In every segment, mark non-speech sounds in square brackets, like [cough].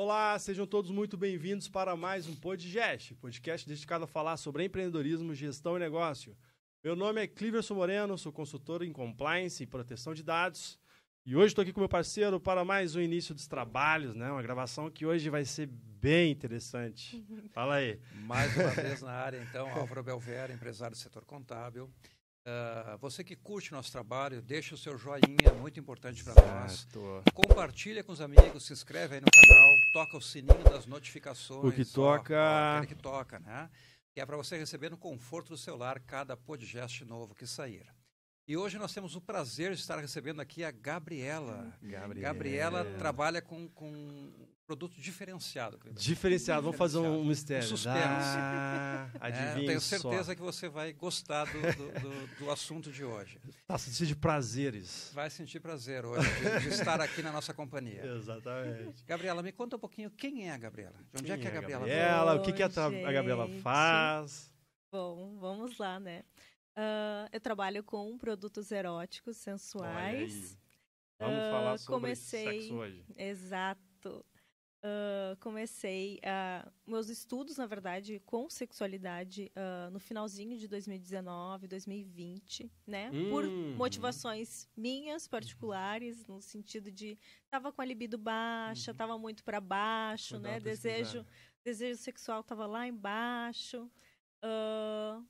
Olá, sejam todos muito bem-vindos para mais um Podgest, podcast dedicado a falar sobre empreendedorismo, gestão e negócio. Meu nome é Cliverson Moreno, sou consultor em compliance e proteção de dados. E hoje estou aqui com meu parceiro para mais um início dos trabalhos, né? Uma gravação que hoje vai ser bem interessante. Fala aí. Mais uma [laughs] vez na área, então, Álvaro Belver, empresário do setor contábil. Uh, você que curte nosso trabalho, deixa o seu joinha, muito importante para nós. Compartilha com os amigos, se inscreve aí no canal, toca o sininho das notificações. O que toca. Ó, que toca, né? Que é para você receber no conforto do celular cada podcast novo que sair. E hoje nós temos o prazer de estar recebendo aqui a Gabriela. Gabriela, Gabriela trabalha com, com produto diferenciado. Diferenciado, vamos fazer um mistério. Um suspense. Ah, [laughs] é, tenho certeza só. que você vai gostar do, do, do, do assunto de hoje. Vai sentir de prazeres. Vai sentir prazer hoje de, de, estar aqui na nossa companhia. [laughs] Exatamente. Gabriela, me conta um pouquinho quem é a Gabriela. De onde quem é que a Gabriela? Gabriela, o que, que a, a, Gabriela faz? Bom, vamos lá, né? Uh, eu trabalho com produtos eróticos, sensuais. Vamos uh, falar sobre comecei... sexo hoje. Exato. Uh, comecei uh, meus estudos, na verdade, com sexualidade uh, no finalzinho de 2019, 2020, né? Hum. Por motivações minhas particulares, no sentido de tava com a libido baixa, uhum. tava muito para baixo, né? Desejo, desejo sexual tava lá embaixo.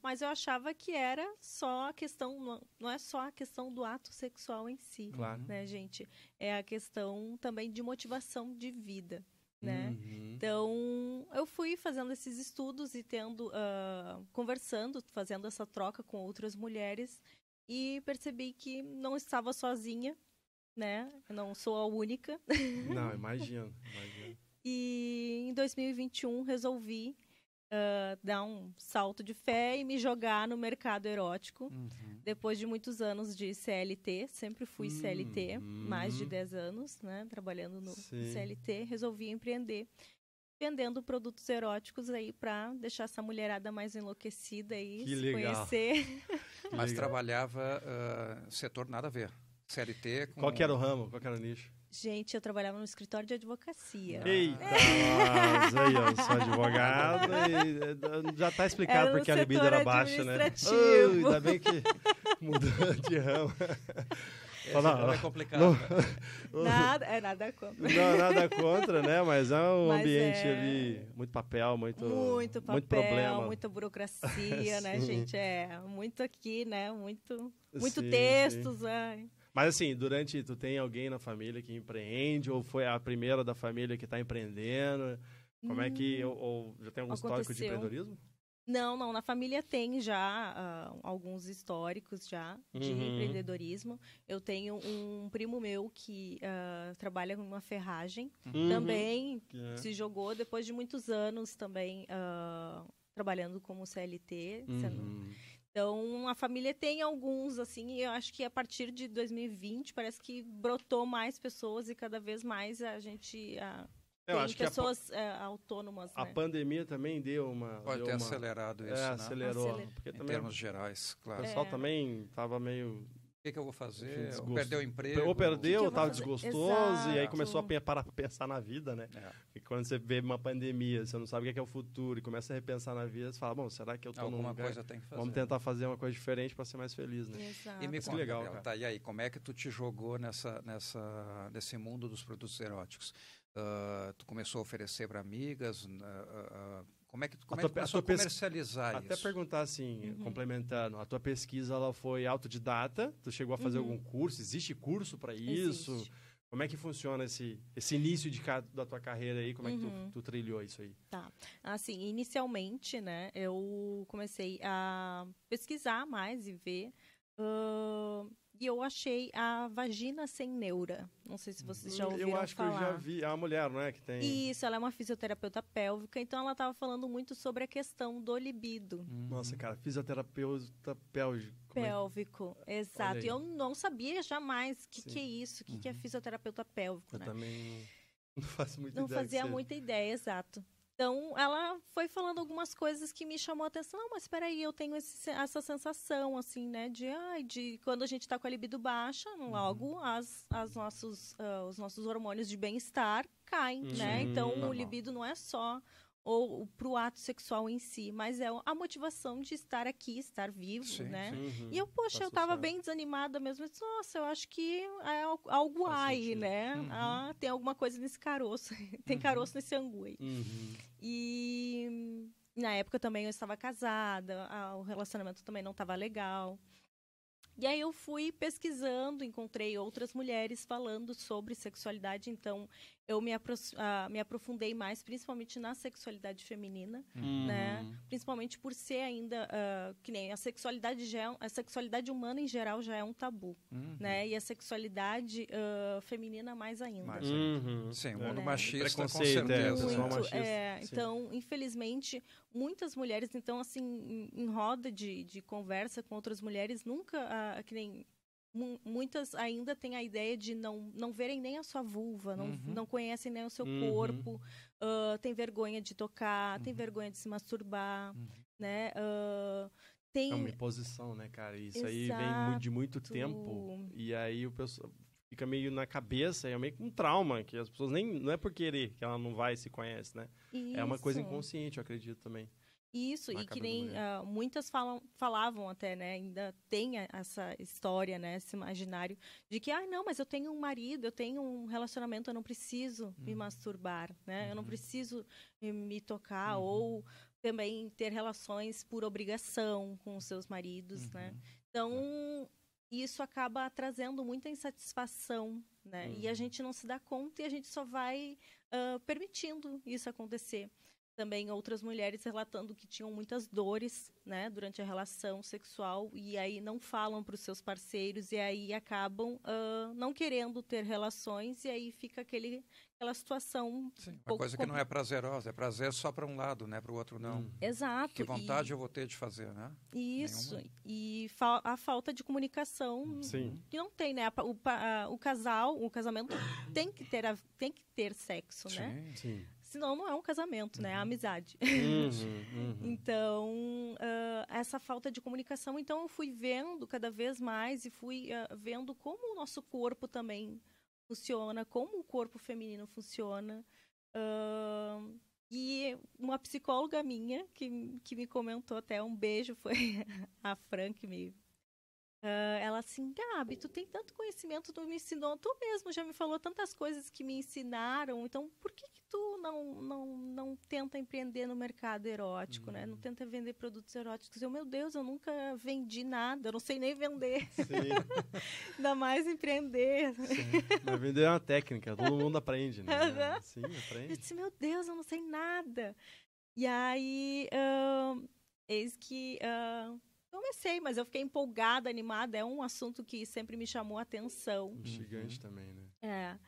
mas eu achava que era só a questão, não é só a questão do ato sexual em si, claro. né, gente? É a questão também de motivação de vida né? Uhum. Então, eu fui fazendo esses estudos e tendo, uh, conversando, fazendo essa troca com outras mulheres e percebi que não estava sozinha, né? Eu não sou a única. Não, [laughs] imagino, imagino. e em 2021 resolvi uh, dar um salto de fé e me jogar no mercado erótico. Uhum. Depois de muitos anos de CLT, sempre fui uhum. CLT, mais de 10 anos, né? Trabalhando no Sim. CLT, resolvi empreender. Vendendo produtos eróticos aí para deixar essa mulherada mais enlouquecida e que se legal. conhecer. [laughs] Mas trabalhava uh, setor nada a ver. CLT com... Qual que era o ramo? Qual que era o nicho? Gente, eu trabalhava no escritório de advocacia. Eita, mas aí eu sou advogado [laughs] e eh, já está explicado porque a libido era baixa, né? Oh, ainda bem que [laughs] mudou de ramo. não, é complicado. Não, [laughs] nada, é nada contra. Não, nada contra, né? Mas é um Mas ambiente é... ali, muito papel, muito, muito, papel, muito problema. muita burocracia, né, gente? É, muito aqui, né? Muito, muito sim, textos, sim. Mas assim, durante. Tu tem alguém na família que empreende, ou foi a primeira da família que está empreendendo? Como hum, é que. Ou, ou, já tem algum aconteceu. histórico de empreendedorismo? Não, não. Na família tem já uh, alguns históricos já de uhum. empreendedorismo. Eu tenho um primo meu que uh, trabalha com uma ferragem. Uhum. Também é. se jogou depois de muitos anos também uh, trabalhando como CLT. Uhum. Sendo... Então, a família tem alguns, assim, e eu acho que a partir de 2020 parece que brotou mais pessoas e cada vez mais a gente a, eu tem pessoas a, é, autônomas. A né? pandemia também deu uma. Pode deu ter uma, acelerado isso. É, né? acelerou. Aceler... Porque em também, termos gerais, claro. O pessoal é. também estava meio que, que, eu vou fazer? Ou perdeu o emprego? Ou perdeu, estava desgostoso, Exato. e aí começou a pensar na vida, né? É. E quando você vê uma pandemia, você não sabe o que é, o futuro, e começa a repensar na vida, você fala, bom, será que eu estou num lugar? coisa tem que fazer. Vamos tentar fazer uma coisa diferente para ser mais feliz, né? Exato. E me conta, legal, Gabriela, tá, e aí, como é que tu te jogou nessa, nessa, nesse mundo dos produtos eróticos? Uh, tu começou a oferecer para amigas? Uh, uh, como é que, como a é que começou a, comercializar Até isso? perguntar assim, uhum. complementando, a tua pesquisa ela foi autodidata? Tu chegou a fazer uhum. algum curso? Existe curso para isso? Existe. Como é que funciona esse, esse início de, da tua carreira aí? Como é que tu, uhum. tu, trilhou isso aí? Tá. Assim, inicialmente, né, eu comecei a pesquisar mais e ver uh, e eu achei a vagina sem neura. Não sei se vocês já ouviram Eu acho falar. que eu já vi. É uma mulher, não é? Que tem... Isso, ela é uma fisioterapeuta pélvica. Então, ela estava falando muito sobre a questão do libido. Uhum. Nossa, cara, fisioterapeuta pélvico. Pélvico, é? exato. E eu não sabia jamais o que, que, é isso, o que, uhum. que é fisioterapeuta pélvico, eu né? também não [laughs] faço muita não ideia. Não fazia muita ideia, exato. Então, ela foi falando algumas coisas que me chamou a atenção. Não, mas espera aí, eu tenho esse, essa sensação, assim, né? De, ai, de quando a gente está com a libido baixa, uhum. logo as, as nossos, uh, os nossos hormônios de bem-estar caem, uhum. né? Então, Normal. o libido não é só ou para o ato sexual em si, mas é a motivação de estar aqui, estar vivo, sim, né? Sim. Uhum. E eu, poxa, eu estava bem desanimada mesmo. Eu disse, Nossa, eu acho que é algo Faz aí, sentido. né? Uhum. Ah, tem alguma coisa nesse caroço, [laughs] tem uhum. caroço nesse angu aí. Uhum. E na época também eu estava casada, o relacionamento também não estava legal. E aí eu fui pesquisando, encontrei outras mulheres falando sobre sexualidade, então eu me, apro uh, me aprofundei mais, principalmente na sexualidade feminina, uhum. né? Principalmente por ser ainda uh, que nem a sexualidade já é, a sexualidade humana em geral já é um tabu, uhum. né? E a sexualidade uh, feminina mais ainda. Mais ainda. Uhum. Sim, o mundo né? machista com certeza. É, Muito, machista. É, então, infelizmente, muitas mulheres, então assim, em, em roda de, de conversa com outras mulheres, nunca, que nem muitas ainda têm a ideia de não, não verem nem a sua vulva, não, uhum. não conhecem nem o seu uhum. corpo, uh, tem vergonha de tocar, uhum. tem vergonha de se masturbar, uhum. né? Uh, tem... É uma imposição, né, cara? Isso Exato. aí vem de muito tempo. E aí o pessoal fica meio na cabeça, é meio que um trauma, que as pessoas nem. Não é por querer que ela não vai e se conhece, né? Isso. É uma coisa inconsciente, eu acredito também. Isso, e que nem uh, muitas falam, falavam até, né? Ainda tem essa história, né? Esse imaginário de que, ah, não, mas eu tenho um marido, eu tenho um relacionamento, eu não preciso uhum. me masturbar, né? Uhum. Eu não uhum. preciso me tocar uhum. ou também ter relações por obrigação com os seus maridos, né? Uhum. Então, isso acaba trazendo muita insatisfação, né? E a uhum. gente não se dá conta e a gente só vai uh, permitindo isso acontecer também outras mulheres relatando que tinham muitas dores, né, durante a relação sexual e aí não falam para os seus parceiros e aí acabam uh, não querendo ter relações e aí fica aquele aquela situação Sim, uma coisa que não é prazerosa, é prazer só para um lado, né, para o outro não. Hum. Exato. Que vontade e... eu vou ter de fazer, né? Isso. Nenhuma. E fa a falta de comunicação Sim. que não tem, né? O, a, o casal, o casamento tem que ter a, tem que ter sexo, Sim. né? Sim. Senão não é um casamento, né? É uhum. amizade. Uhum, [laughs] uhum. então, uh, essa falta de comunicação. Então, eu fui vendo cada vez mais e fui uh, vendo como o nosso corpo também funciona, como o corpo feminino funciona. Uh, e uma psicóloga minha que, que me comentou até um beijo foi [laughs] a Fran que me Uh, ela assim, Gabi, tu tem tanto conhecimento, tu me ensinou, tu mesmo já me falou tantas coisas que me ensinaram, então por que, que tu não, não, não tenta empreender no mercado erótico, né? Não uhum. tenta vender produtos eróticos? Eu, meu Deus, eu nunca vendi nada, eu não sei nem vender. [laughs] Ainda mais empreender. Sim. Mas vender é uma técnica, todo mundo aprende, né? Uhum. Sim, aprende. Eu disse, meu Deus, eu não sei nada. E aí, uh, eis que... Uh, comecei, mas eu fiquei empolgada, animada. É um assunto que sempre me chamou a atenção. Gigante uhum. também, né? É.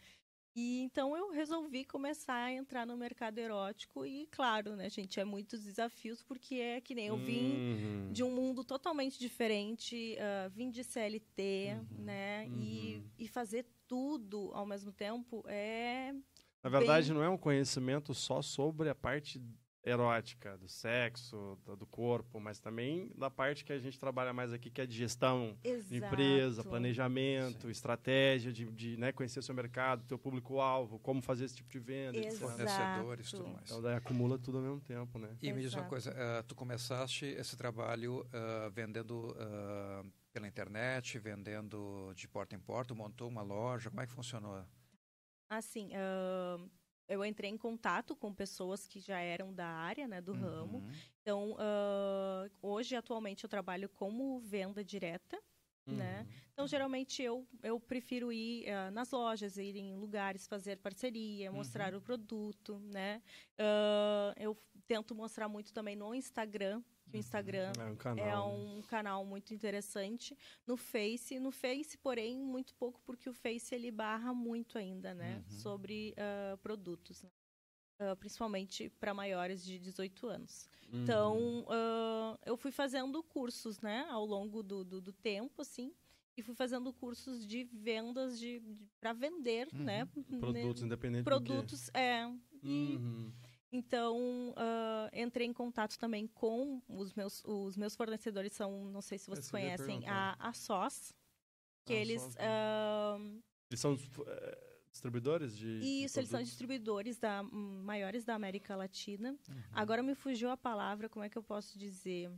E então eu resolvi começar a entrar no mercado erótico e claro, né, gente, é muitos desafios porque é que nem eu vim uhum. de um mundo totalmente diferente, uh, vim de CLT, uhum. né, uhum. E, e fazer tudo ao mesmo tempo é na verdade, bem... não é um conhecimento só sobre a parte erótica, do sexo, do, corpo, mas também da parte que a gente trabalha mais aqui, que é de gestão Exato. de empresa, planejamento, Sim. estratégia de, de né, conhecer o seu mercado, teu público-alvo, como fazer esse tipo de venda, Exato. fornecedores, tudo mais. Então daí acumula tudo ao mesmo tempo, né? E Exato. me diz uma coisa, uh, tu começaste esse trabalho uh, vendendo uh, pela internet, vendendo de porta em porta, montou uma loja, como é que funcionou? Assim, uh, eu entrei em contato com pessoas que já eram da área, né, do uhum. ramo. Então, uh, hoje, atualmente, eu trabalho como venda direta, né? uhum. né? Então, geralmente, eu, eu prefiro ir uh, nas lojas, ir em lugares, fazer parceria, mostrar uhum. o produto, né? Uh, eu tento mostrar muito também no Instagram, que o Instagram é um, canal, é um né? canal muito interessante. No Face, no Face, porém, muito pouco, porque o Face ele barra muito ainda, né? Uhum. Sobre uh, produtos. Né? Uh, principalmente para maiores de 18 anos. Uhum. Então, uh, eu fui fazendo cursos, né? Ao longo do, do, do tempo, assim e fui fazendo cursos de vendas de, de para vender, uhum. né? Produtos independentes. Produtos, é. E, uhum. Então, uh, entrei em contato também com os meus, os meus fornecedores, são, não sei se vocês conhecem, a, a SOS, que a eles... SOS, uh, eles são uh, distribuidores de Isso, de eles são distribuidores da, maiores da América Latina. Uhum. Agora me fugiu a palavra, como é que eu posso dizer?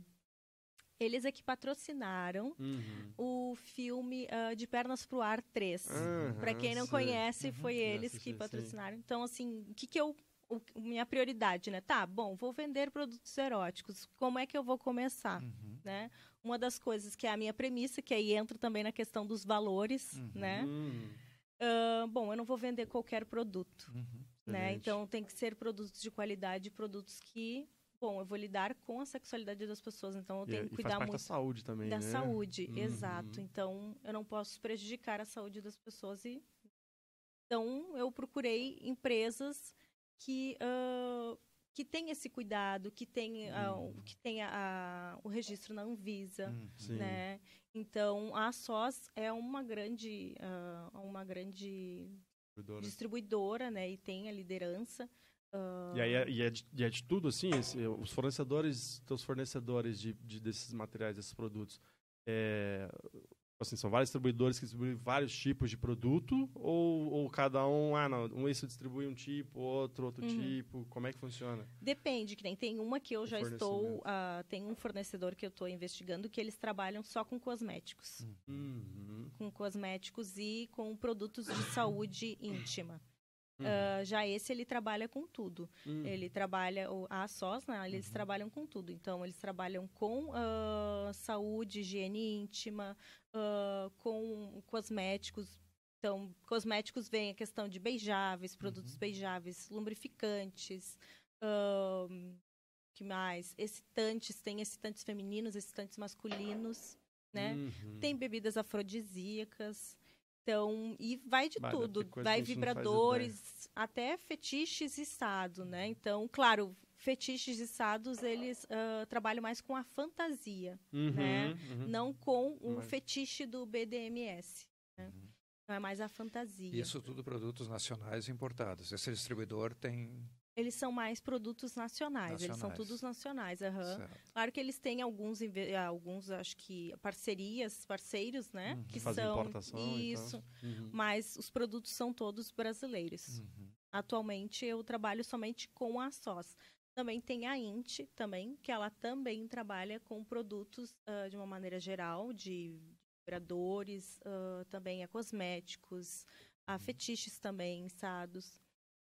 Eles é que patrocinaram uhum. o filme uh, De Pernas pro Ar 3. Uhum, Para quem não conhece, uhum. foi eles que patrocinaram. Sim. Então, assim, o que, que eu o, minha prioridade, né? Tá, bom, vou vender produtos eróticos. Como é que eu vou começar, uhum. né? Uma das coisas que é a minha premissa, que aí entra também na questão dos valores, uhum. né? Uh, bom, eu não vou vender qualquer produto, uhum. né? Então tem que ser produtos de qualidade, produtos que bom, eu vou lidar com a sexualidade das pessoas, então eu tenho e, que cuidar muito da saúde também, da né? saúde, uhum. exato. Então eu não posso prejudicar a saúde das pessoas e então eu procurei empresas que uh, que tem esse cuidado, que tem, uh, que tem a, a, o registro na Anvisa, hum, né? Então a SOS é uma grande, uh, uma grande distribuidora. distribuidora, né? E tem a liderança. Uh... E aí é, e é, de, e é de tudo assim, esse, os fornecedores, teus fornecedores de, de, desses materiais, desses produtos, é, assim, são vários distribuidores que distribuem vários tipos de produto ou, ou cada um, ah, não, um esse distribui um tipo, outro outro uhum. tipo, como é que funciona? Depende, que nem tem uma que eu já estou, uh, tem um fornecedor que eu estou investigando que eles trabalham só com cosméticos. Uhum. Com cosméticos e com produtos de saúde [coughs] íntima. Uhum. Uh, já esse ele trabalha com tudo. Uhum. Ele trabalha, a SOS, né, eles uhum. trabalham com tudo. Então, eles trabalham com uh, saúde, higiene íntima, uh, com cosméticos. Então, cosméticos vem a questão de beijáveis, produtos uhum. beijáveis, lubrificantes, que mais? Excitantes, tem excitantes femininos, excitantes masculinos, né? Uhum. Tem bebidas afrodisíacas. Então, e vai de tudo, vai vibradores, até fetiches e estado, né? Então, claro, fetiches e estados, eles uh, trabalham mais com a fantasia, uhum, né? Uhum. Não com o Mas... fetiche do BDMS, né? Uhum. Então, é mais a fantasia. Isso tudo produtos nacionais importados. Esse distribuidor tem eles são mais produtos nacionais, nacionais. eles são todos nacionais. Uhum. Claro que eles têm alguns, alguns, acho que, parcerias, parceiros, né? Uhum. Que Fazem são importação, isso. Uhum. Mas os produtos são todos brasileiros. Uhum. Atualmente eu trabalho somente com a SOS. Também tem a INT também, que ela também trabalha com produtos uh, de uma maneira geral, de vibradores, uh, também a cosméticos, a uhum. fetiches também, sados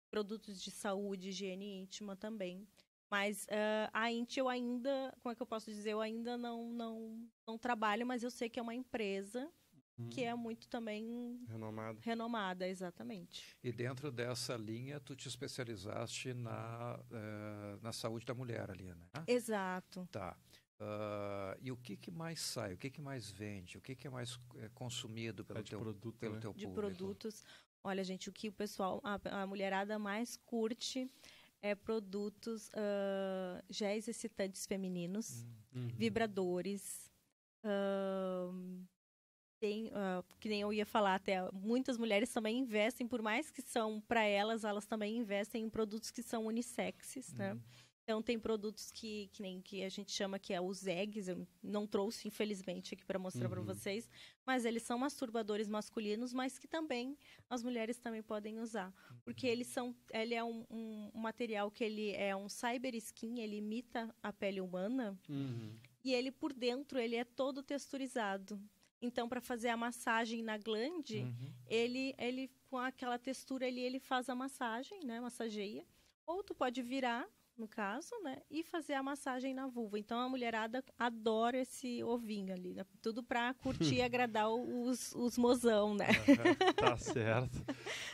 produtos de saúde, higiene íntima também. Mas uh, a Int eu ainda, como é que eu posso dizer, eu ainda não, não, não trabalho, mas eu sei que é uma empresa hum. que é muito também renomada. Renomada, exatamente. E dentro dessa linha, tu te especializaste na, uh, na saúde da mulher ali, né? Exato. Tá. Uh, e o que, que mais sai? O que, que mais vende? O que, que é mais é, consumido pelo, é teu, produto, pelo né? teu de público? De produtos. Olha, gente, o que o pessoal, a, a mulherada mais curte é produtos uh, géis excitantes femininos, uhum. vibradores. Uh, tem, uh, que nem eu ia falar até, muitas mulheres também investem, por mais que são para elas, elas também investem em produtos que são unissexes, né? uhum. né? Então tem produtos que, que nem que a gente chama que é os eggs, eu não trouxe infelizmente aqui para mostrar uhum. para vocês, mas eles são masturbadores masculinos, mas que também as mulheres também podem usar, porque uhum. eles são, ele é um, um, um, material que ele é um cyber skin, ele imita a pele humana uhum. e ele por dentro ele é todo texturizado. Então, para fazer a massagem na glande, uhum. ele, ele com aquela textura ali, ele faz a massagem, né? Massageia. Ou tu pode virar no caso, né? E fazer a massagem na vulva. Então a mulherada adora esse ovinho ali, né? Tudo para curtir e [laughs] agradar os, os mozão, né? Uhum, tá certo.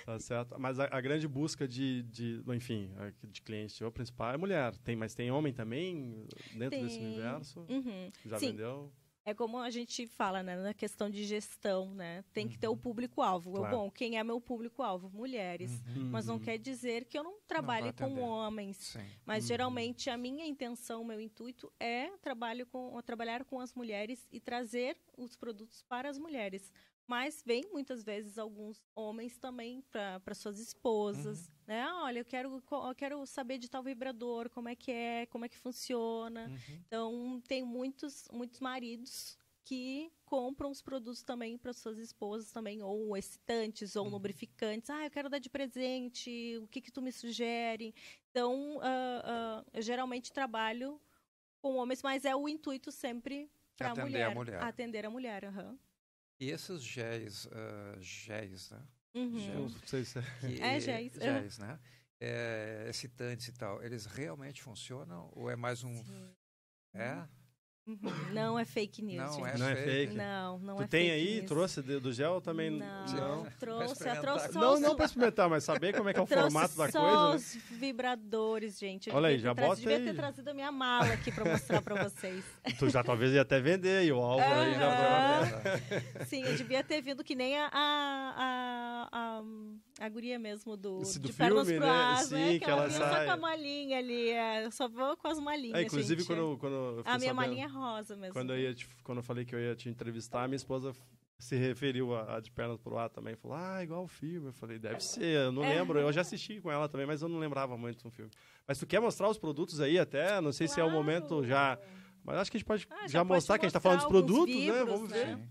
Tá certo. Mas a, a, grande busca de, de, enfim, de cliente, o principal é mulher. Tem, mas tem homem também dentro tem. desse universo? Uhum. Já Sim. vendeu? É como a gente fala, né, na questão de gestão, né? Tem que ter o uhum. público-alvo. Claro. Bom, quem é meu público-alvo? Mulheres. Uhum. Mas não quer dizer que eu não trabalhe não com homens. Sim. Mas uhum. geralmente a minha intenção, o meu intuito é trabalho com, trabalhar com as mulheres e trazer os produtos para as mulheres. Mas vem muitas vezes alguns homens também para suas esposas, uhum. né? Olha, eu quero, eu quero saber de tal vibrador, como é que é, como é que funciona. Uhum. Então, tem muitos, muitos maridos que compram os produtos também para suas esposas também, ou excitantes, ou uhum. lubrificantes. Ah, eu quero dar de presente, o que que tu me sugere? Então, uh, uh, eu geralmente trabalho com homens, mas é o intuito sempre para a mulher, mulher. Atender a mulher, uhum. E esses géis, uh, géis, né? Uhum. Géis, que, é géis. Géis, né? É, excitantes e tal, eles realmente funcionam ou é mais um... Sim. É? Uhum. Não é fake news. Não, é, não é fake. Não, não tu é tem fake aí? news. Trouxe do gel também? Não, não. trouxe. Eu [laughs] trouxe não, não para experimentar, mas saber como é que é o formato da só coisa. os né? vibradores, gente. Eu Olha aí, já bota devia ter trazido a minha mala aqui para mostrar para vocês. [laughs] Tu já talvez ia até vender aí, o alvo uh -huh. aí já Sim, eu devia ter vindo que nem a, a, a, a guria mesmo do, Esse do de filme, né? As, Sim, né? que, ela, ela sai. Só com a malinha ali, é, só vou com as malinhas, é, Inclusive, gente. quando, quando A minha malinha é rosa mesmo. Quando eu, ia te, quando eu falei que eu ia te entrevistar, minha esposa se referiu a, a De Pernas pro Ar também. Falou, ah, igual o filme. Eu falei, deve ser, eu não é. lembro. Eu já assisti com ela também, mas eu não lembrava muito do filme. Mas tu quer mostrar os produtos aí até? Não sei claro. se é o momento já... Mas acho que a gente pode ah, já, já mostrar que a gente está falando dos produtos, né? Vamos né? ver. Sim.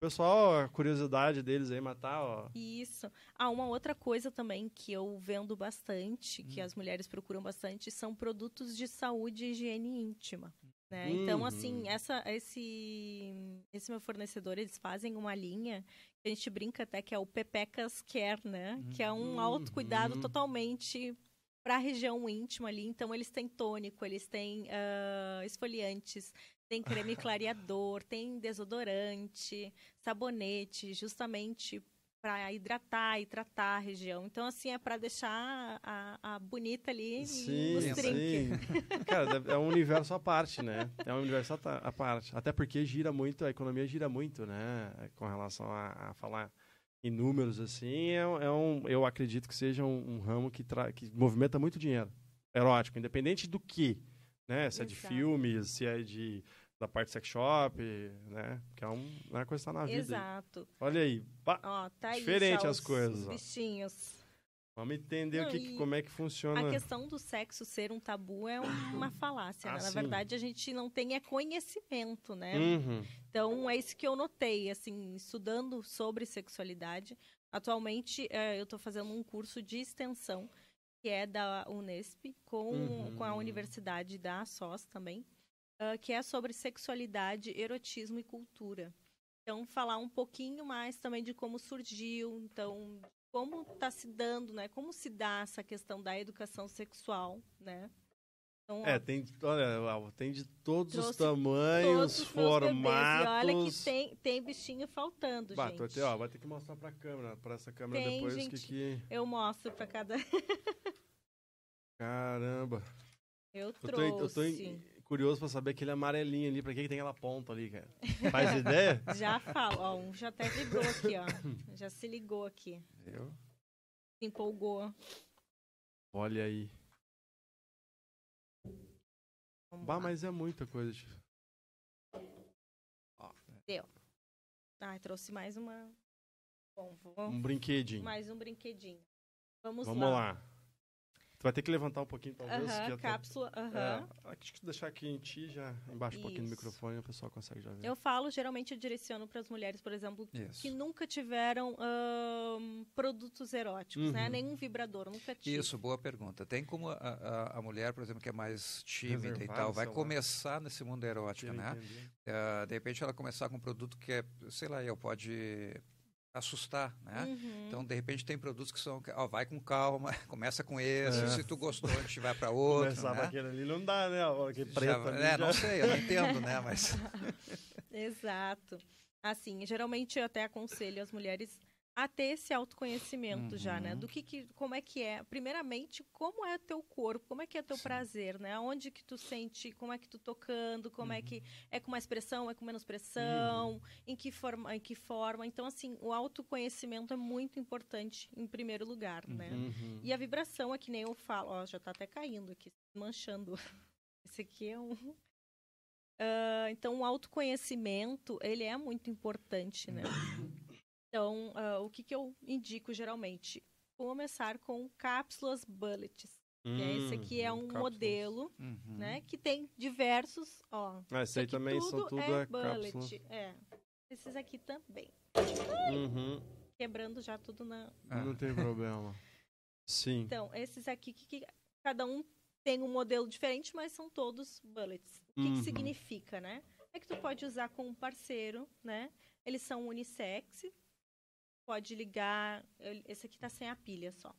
Pessoal, a curiosidade deles aí matar, ó. Isso. Ah, uma outra coisa também que eu vendo bastante, hum. que as mulheres procuram bastante, são produtos de saúde e higiene íntima. Né? Uhum. Então, assim, essa, esse, esse meu fornecedor, eles fazem uma linha que a gente brinca até que é o Pepecas Care, né? Uhum. Que é um autocuidado uhum. totalmente para a região íntima ali. Então, eles têm tônico, eles têm uh, esfoliantes, tem creme clareador, tem desodorante, sabonete, justamente para hidratar e tratar a região. Então, assim, é para deixar a, a, bonita ali sim, nos sim. [laughs] Cara, é um universo à parte, né? É um universo à parte. Até porque gira muito, a economia gira muito, né? Com relação a, a falar em números, assim, é, é, um, eu acredito que seja um, um ramo que, que movimenta muito dinheiro. Erótico, independente do que, né? Se Exato. é de filmes, se é de da parte sex shop, né? Que é, um, é uma coisa que tá na vida. Exato. Aí. Olha aí. Ó, tá diferente as coisas. Bichinhos. Vamos entender Não, o que, como é que funciona. A questão do sexo ser um tabu é uma [coughs] falácia. Ah, né? Na verdade, a gente não tem é conhecimento, né? Uhum. Então, é isso que eu notei, assim, estudando sobre sexualidade. Atualmente, é, eu estou fazendo um curso de extensão, que é da Unesp, com, uhum. com a Universidade da SOS também uh, que é sobre sexualidade, erotismo e cultura. Então, falar um pouquinho mais também de como surgiu, então, como está se dando, né? Como se dá essa questão da educação sexual, né? Então, é, tem, olha, tem de todos os tamanhos, todos os formatos. E olha que tem, tem bichinho faltando, bah, gente. Ter, ó, vai ter que mostrar para a câmera, para essa câmera tem, depois gente, que, que... Eu mostro para cada... Caramba. [laughs] Eu trouxe. Eu tô, eu tô em, curioso pra saber aquele amarelinho ali, pra que, que tem aquela ponta ali, cara. [laughs] Faz ideia? Já falo, ó, um já até ligou aqui, ó. Já se ligou aqui. Eu? Se empolgou. Olha aí. Vamos bah, lá. mas é muita coisa. Ó, Deu. Ah, trouxe mais uma. Bom, vou... Um brinquedinho. Mais um brinquedinho. Vamos, Vamos lá. lá vai ter que levantar um pouquinho, talvez. Uh -huh, cápsula, uh -huh. é, acho que deixar aqui em ti, já embaixo Isso. um pouquinho do microfone, o pessoal consegue já ver. Eu falo, geralmente eu direciono para as mulheres, por exemplo, Isso. que nunca tiveram um, produtos eróticos, né? uhum. né? Nenhum vibrador, nunca tive. Isso, boa pergunta. Tem como a, a, a mulher, por exemplo, que é mais tímida Reservar e tal, vai começar nesse mundo erótico, né? Uh, de repente ela começar com um produto que é, sei lá, eu pode assustar, né? Uhum. Então, de repente, tem produtos que são, ó, vai com calma, [laughs] começa com esse, é. se tu gostou, a gente vai para outro, Começar né? aquele ali não dá, né? Aquele preto já, é, já... não sei, eu não entendo, né? Mas... [laughs] Exato. Assim, geralmente eu até aconselho as mulheres a ter esse autoconhecimento uhum. já, né? Do que, que, como é que é, primeiramente, como é teu corpo, como é que é teu Sim. prazer, né? Onde que tu sente, como é que tu tocando, como uhum. é que uhum. é com mais pressão, é com menos pressão, uhum. em que forma, em que forma. Então, assim, o autoconhecimento é muito importante em primeiro lugar, né? Uhum. E a vibração é que nem eu falo, ó, já tá até caindo aqui, manchando. [laughs] Esse aqui é um uh, então, o autoconhecimento, ele é muito importante, né? [coughs] Então, uh, o que, que eu indico geralmente? Começar com cápsulas bullets. Hum, esse aqui é um cápsulas. modelo, uhum. né? Que tem diversos, ó. Ah, esse aí também tudo são tudo é, é bullet. É. Esses aqui também. Uhum. Quebrando já tudo na. Ah. Não tem problema. Sim. Então, esses aqui que, que, cada um tem um modelo diferente, mas são todos bullets. O que, uhum. que significa, né? É que tu pode usar com um parceiro, né? Eles são unissex. Pode ligar. Esse aqui tá sem a pilha só.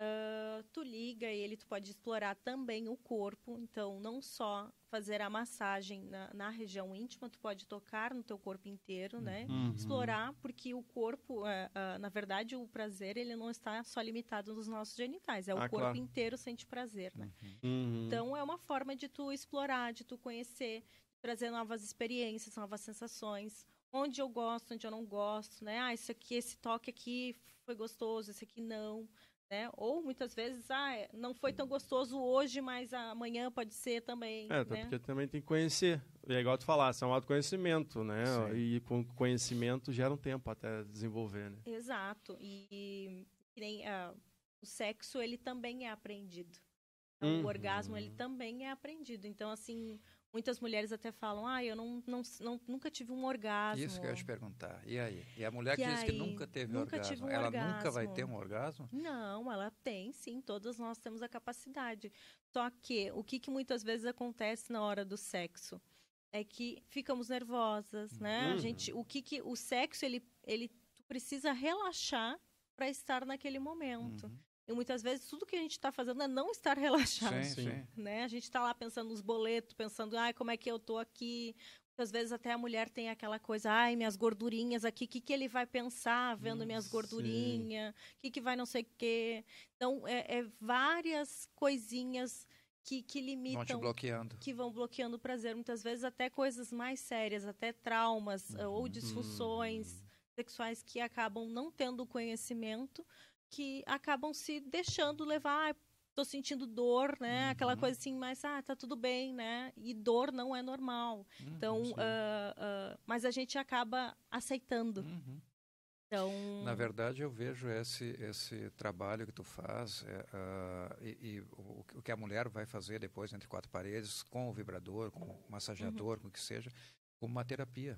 Uh, tu liga ele, tu pode explorar também o corpo, então não só fazer a massagem na, na região íntima, tu pode tocar no teu corpo inteiro, né? Uhum. Explorar, porque o corpo, uh, uh, na verdade, o prazer ele não está só limitado nos nossos genitais, é o ah, corpo claro. inteiro sente prazer, né? Uhum. Então é uma forma de tu explorar, de tu conhecer, de trazer novas experiências, novas sensações, onde eu gosto, onde eu não gosto, né? Ah, isso aqui, esse toque aqui foi gostoso, esse aqui não. Né? Ou muitas vezes, ah, é, não foi tão gostoso hoje, mas amanhã pode ser também. É, né? porque também tem que conhecer. E é igual tu falasse, é um autoconhecimento, né? Sim. E com conhecimento gera um tempo até desenvolver, né? Exato. E, e nem, uh, o sexo, ele também é aprendido. Uhum. O orgasmo, ele também é aprendido. Então, assim, Muitas mulheres até falam, ah, eu não, não, não, nunca tive um orgasmo. Isso que eu ia te perguntar. E aí? E a mulher que, que diz que nunca teve nunca orgasmo, um ela orgasmo. nunca vai ter um orgasmo? Não, ela tem, sim. Todas nós temos a capacidade. Só que o que, que muitas vezes acontece na hora do sexo? É que ficamos nervosas, né? Uhum. A gente, o que, que o sexo ele, ele precisa relaxar para estar naquele momento. Uhum. E muitas vezes tudo que a gente está fazendo é não estar relaxado. Sim, sim. Né? A gente está lá pensando nos boletos, pensando, ai, como é que eu tô aqui? Muitas vezes até a mulher tem aquela coisa, ai, minhas gordurinhas aqui, o que, que ele vai pensar vendo hum, minhas gordurinhas? O que, que vai não sei o quê? Então, é, é várias coisinhas que, que limitam. Vão te bloqueando. Que vão bloqueando o prazer. Muitas vezes até coisas mais sérias, até traumas uhum. ou disfunções uhum. sexuais que acabam não tendo conhecimento que acabam se deixando levar, tô sentindo dor, né? Uhum. Aquela coisa assim, mas ah, tá tudo bem, né? E dor não é normal. Uhum, então, uh, uh, mas a gente acaba aceitando. Uhum. Então... Na verdade, eu vejo esse, esse trabalho que tu faz é, uh, e, e o, o, que a mulher vai fazer depois entre quatro paredes, com o vibrador, com o massageador, uhum. com o que seja, como uma terapia.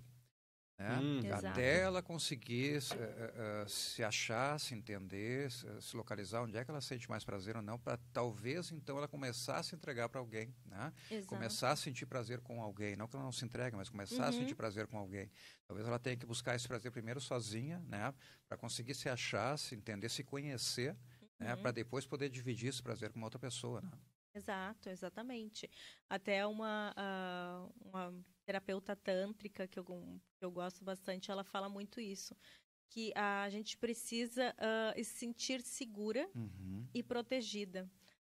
Né? Hum. Até ela conseguir uh, uh, se achar, se entender, se, se, localizar onde é que ela sente mais prazer ou não, para talvez então ela começar a se entregar para alguém, né? começar a sentir prazer com alguém, não que ela não se entregue, mas começar uhum. a sentir prazer com alguém. Talvez ela tenha que buscar esse prazer primeiro sozinha, né? para conseguir se achar, se entender, se conhecer, né? uhum. né? para depois poder dividir esse prazer com outra pessoa. Né? Exato, exatamente. Até uma, uh, uma terapeuta tântrica que eu, que eu gosto bastante, ela fala muito isso. Que a gente precisa uh, se sentir segura uhum. e protegida.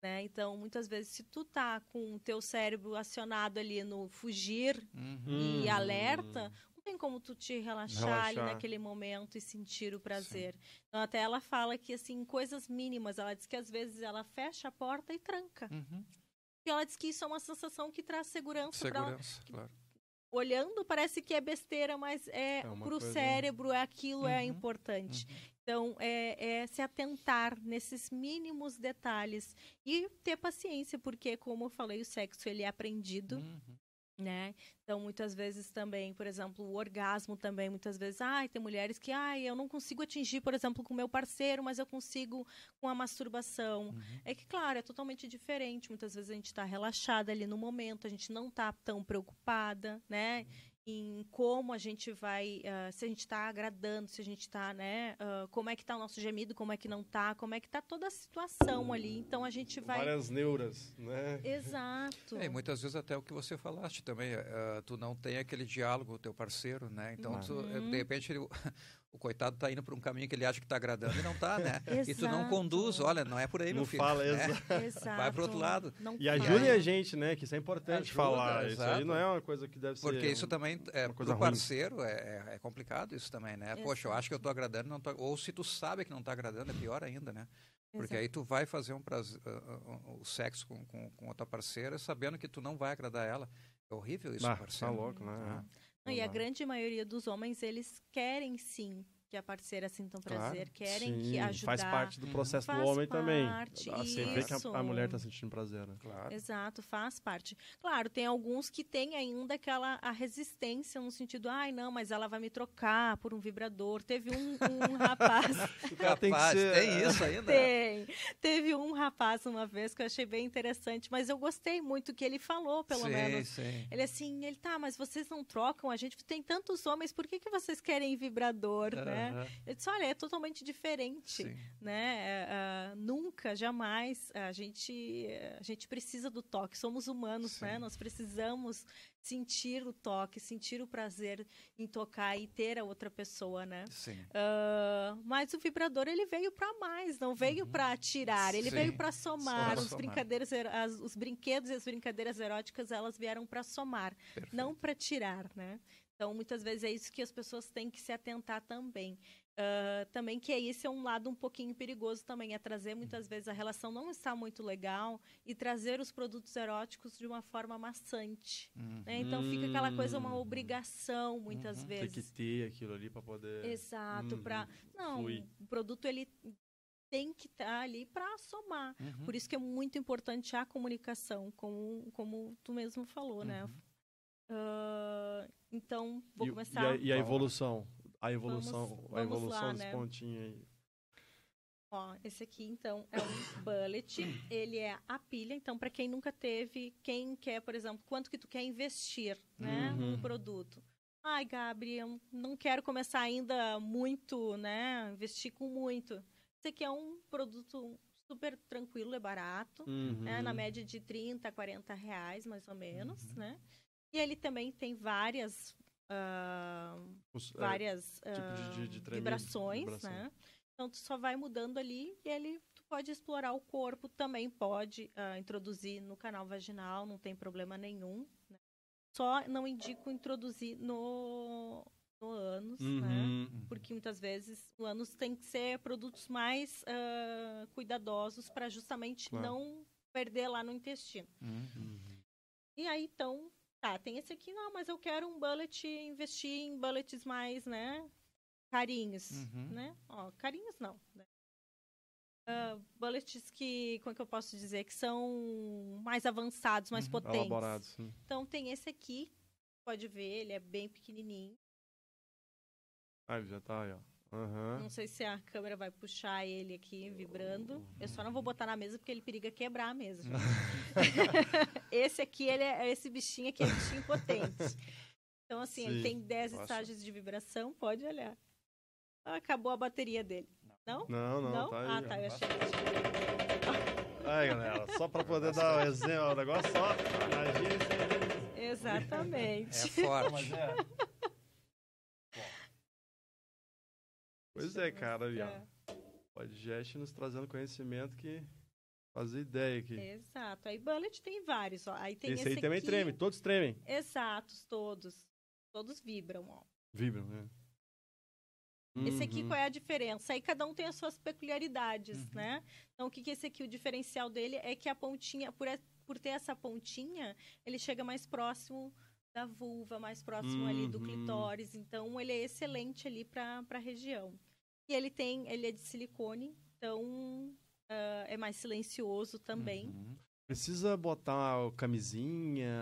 Né? Então, muitas vezes, se tu tá com o teu cérebro acionado ali no fugir uhum. e alerta, tem como tu te relaxar, relaxar, ali naquele momento e sentir o prazer. Sim. Então, até ela fala que, assim, coisas mínimas, ela diz que às vezes ela fecha a porta e tranca. Uhum. E ela diz que isso é uma sensação que traz segurança, segurança pra, claro olhando parece que é besteira, mas é, é para o cérebro é aquilo é uhum, é importante. Uhum. Então é, é, se atentar nesses mínimos detalhes e ter paciência, porque como eu falei, o sexo ele é aprendido. Uhum né? Então, muitas vezes também, por exemplo, o orgasmo também, muitas vezes, ai, tem mulheres que, ai, eu não consigo atingir, por exemplo, com o meu parceiro, mas eu consigo com a masturbação. Uhum. É que, claro, é totalmente diferente. Muitas vezes a gente está relaxada ali no momento, a gente não está tão preocupada, né? Uhum em como a gente vai, uh, se a gente está agradando, se a gente está, né, uh, como é que está o nosso gemido, como é que não está, como é que está toda a situação ali. Então a gente vai várias neuras, né? Exato. É, e muitas vezes até o que você falaste também, uh, tu não tem aquele diálogo com o teu parceiro, né? Então tu, uhum. de repente ele, o coitado está indo para um caminho que ele acha que está agradando e não está, né? [laughs] e tu não conduz, olha, não é por aí, meu não filho. Fala, né? [laughs] exato. Vai para o outro lado. Não e ajude a gente, né? Que isso é importante Ajuda, falar. Exato. Isso aí não é uma coisa que deve ser. Porque isso também, é, para o parceiro, é, é, é, complicado isso também, né? Exato. Poxa, eu acho que eu estou agradando, não tô... ou se tu sabe que não está agradando, é pior ainda, né? Porque aí tu vai fazer um prazer, uh, uh, o sexo com, com, com outra parceira sabendo que tu não vai agradar ela. É horrível isso, ah, parceiro. Tá louco, né? Não, e a grande maioria dos homens, eles querem sim que a parceira sintam prazer, claro, querem sim, que ajudar. Faz parte do processo faz do homem parte, também. Você vê que a, a mulher está sentindo prazer, né? Claro. Exato, faz parte. Claro, tem alguns que têm ainda aquela a resistência no sentido, ai, não, mas ela vai me trocar por um vibrador. Teve um, um [laughs] rapaz. rapaz, tem, ser... tem isso ainda? Tem. Teve um rapaz uma vez que eu achei bem interessante, mas eu gostei muito que ele falou, pelo sim, menos. Sim. Ele assim, ele tá, mas vocês não trocam, a gente tem tantos homens, por que, que vocês querem vibrador, uh -huh. Né? Eu disse, olha, é totalmente diferente, Sim. né? Uh, nunca, jamais a gente a gente precisa do toque. Somos humanos, né? Sim. né? Nós precisamos sentir o toque, sentir o prazer em tocar e ter a outra pessoa, né? Sim. Uh, mas o vibrador ele veio para mais, não veio uhum. para tirar, ele Sim. veio para somar. Os somar. as, os brinquedos e as brincadeiras eróticas elas vieram para somar, Perfeito. não para tirar, né? Então, muitas vezes é isso que as pessoas têm que se atentar também. Uh, também que esse é um lado um pouquinho perigoso também, é trazer muitas vezes a relação não está muito legal e trazer os produtos eróticos de uma forma maçante. Uhum. Né? Então fica aquela coisa, uma obrigação muitas uhum. vezes. Tem que ter aquilo ali para poder. Exato, uhum. para não, Fui. o produto ele tem que estar tá ali para somar. Uhum. Por isso que é muito importante a comunicação, como, como tu mesmo falou, né? Uh, então, vou e, começar. E a, e a evolução? A evolução, vamos, a evolução lá, desse né? pontinho aí. Ó, esse aqui, então, é um bullet. Ele é a pilha. Então, para quem nunca teve, quem quer, por exemplo, quanto que tu quer investir, né, uhum. num produto. Ai, Gabriel, não quero começar ainda muito, né, investir com muito. Esse aqui é um produto super tranquilo, é barato, uhum. né, na média de 30, 40 reais, mais ou menos, uhum. né. E ele também tem várias uh, Os, várias é, uh, de, de, de vibrações, vibração. né? Então, tu só vai mudando ali e ele tu pode explorar o corpo, também pode uh, introduzir no canal vaginal, não tem problema nenhum. Né? Só não indico introduzir no, no ânus, né? uhum. né? Porque muitas vezes o ânus tem que ser produtos mais uh, cuidadosos para justamente claro. não perder lá no intestino. Uhum. E aí, então, tá, tem esse aqui, não, mas eu quero um bullet, investir em bullets mais, né, carinhos, uhum. né? Ó, carinhos não, né? Uh, bullets que, como é que eu posso dizer, que são mais avançados, mais uhum. potentes. Elaborados. Sim. Então tem esse aqui, pode ver, ele é bem pequenininho. Ah, ele já tá aí, ó. Uhum. Não sei se a câmera vai puxar ele aqui vibrando. Eu só não vou botar na mesa porque ele periga quebrar a mesa. [laughs] esse aqui, ele é, esse bichinho aqui é bichinho potente. Então, assim, Sim. ele tem 10 Nossa. estágios de vibração, pode olhar. Acabou a bateria dele. Não? Não, não, não? tá aí. Ah, tá, eu achei que Aí, galera, só para poder dar um exemplo, o negócio só, imagina Exatamente. É forte. é. Pois é, cara, ó. É. Podcast nos trazendo conhecimento que fazer ideia aqui. Exato. Aí Bullet tem vários, ó. Aí tem esse, esse aí aqui... também treme, todos tremem. Exatos, todos. Todos vibram, ó. Vibram, né? Esse aqui, uhum. qual é a diferença? Aí cada um tem as suas peculiaridades, uhum. né? Então, o que, que esse aqui, o diferencial dele é que a pontinha, por, por ter essa pontinha, ele chega mais próximo da vulva, mais próximo uhum. ali do uhum. clitóris. Então, ele é excelente ali para a região. E ele tem, ele é de silicone, então uh, é mais silencioso também. Uhum. Precisa botar camisinha,